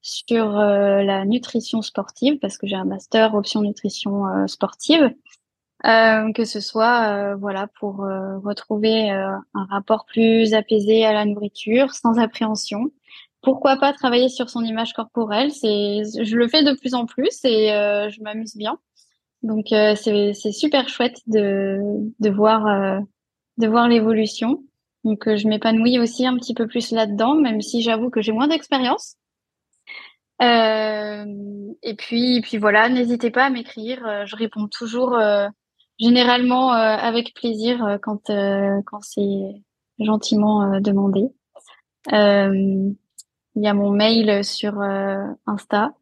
[SPEAKER 2] sur la nutrition sportive, parce que j'ai un master option nutrition sportive, que ce soit voilà pour retrouver un rapport plus apaisé à la nourriture, sans appréhension. Pourquoi pas travailler sur son image corporelle C'est, je le fais de plus en plus et je m'amuse bien. Donc euh, c'est super chouette de de voir euh, de voir l'évolution. Donc euh, je m'épanouis aussi un petit peu plus là-dedans, même si j'avoue que j'ai moins d'expérience. et puis puis voilà, n'hésitez pas à m'écrire. Je réponds toujours généralement avec plaisir quand quand c'est gentiment demandé. Il y a mon mail sur Insta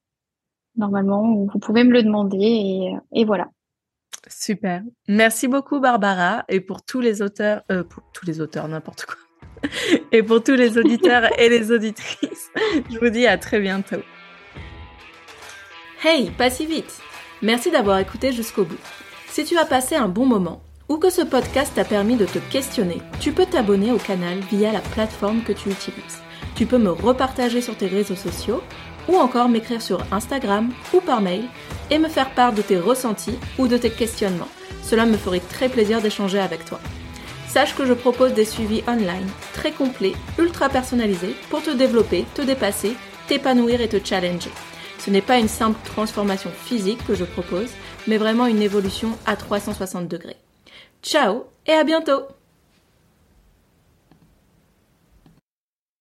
[SPEAKER 2] normalement, vous pouvez me le demander et, voilà.
[SPEAKER 6] Super. Merci beaucoup Barbara et pour tous les auteurs, euh, pour tous les auteurs, n'importe quoi. et pour tous les auditeurs et les auditrices, je vous dis à très bientôt.
[SPEAKER 1] Hey, pas si vite. Merci d'avoir écouté jusqu'au bout. Si tu as passé un bon moment ou que ce podcast t'a permis de te questionner, tu peux t'abonner au canal via la plateforme que tu utilises. Tu peux me repartager sur tes réseaux sociaux ou encore m'écrire sur Instagram ou par mail et me faire part de tes ressentis ou de tes questionnements. Cela me ferait très plaisir d'échanger avec toi. Sache que je propose des suivis online très complets, ultra personnalisés pour te développer, te dépasser, t'épanouir et te challenger. Ce n'est pas une simple transformation physique que je propose, mais vraiment une évolution à 360 degrés. Ciao et à bientôt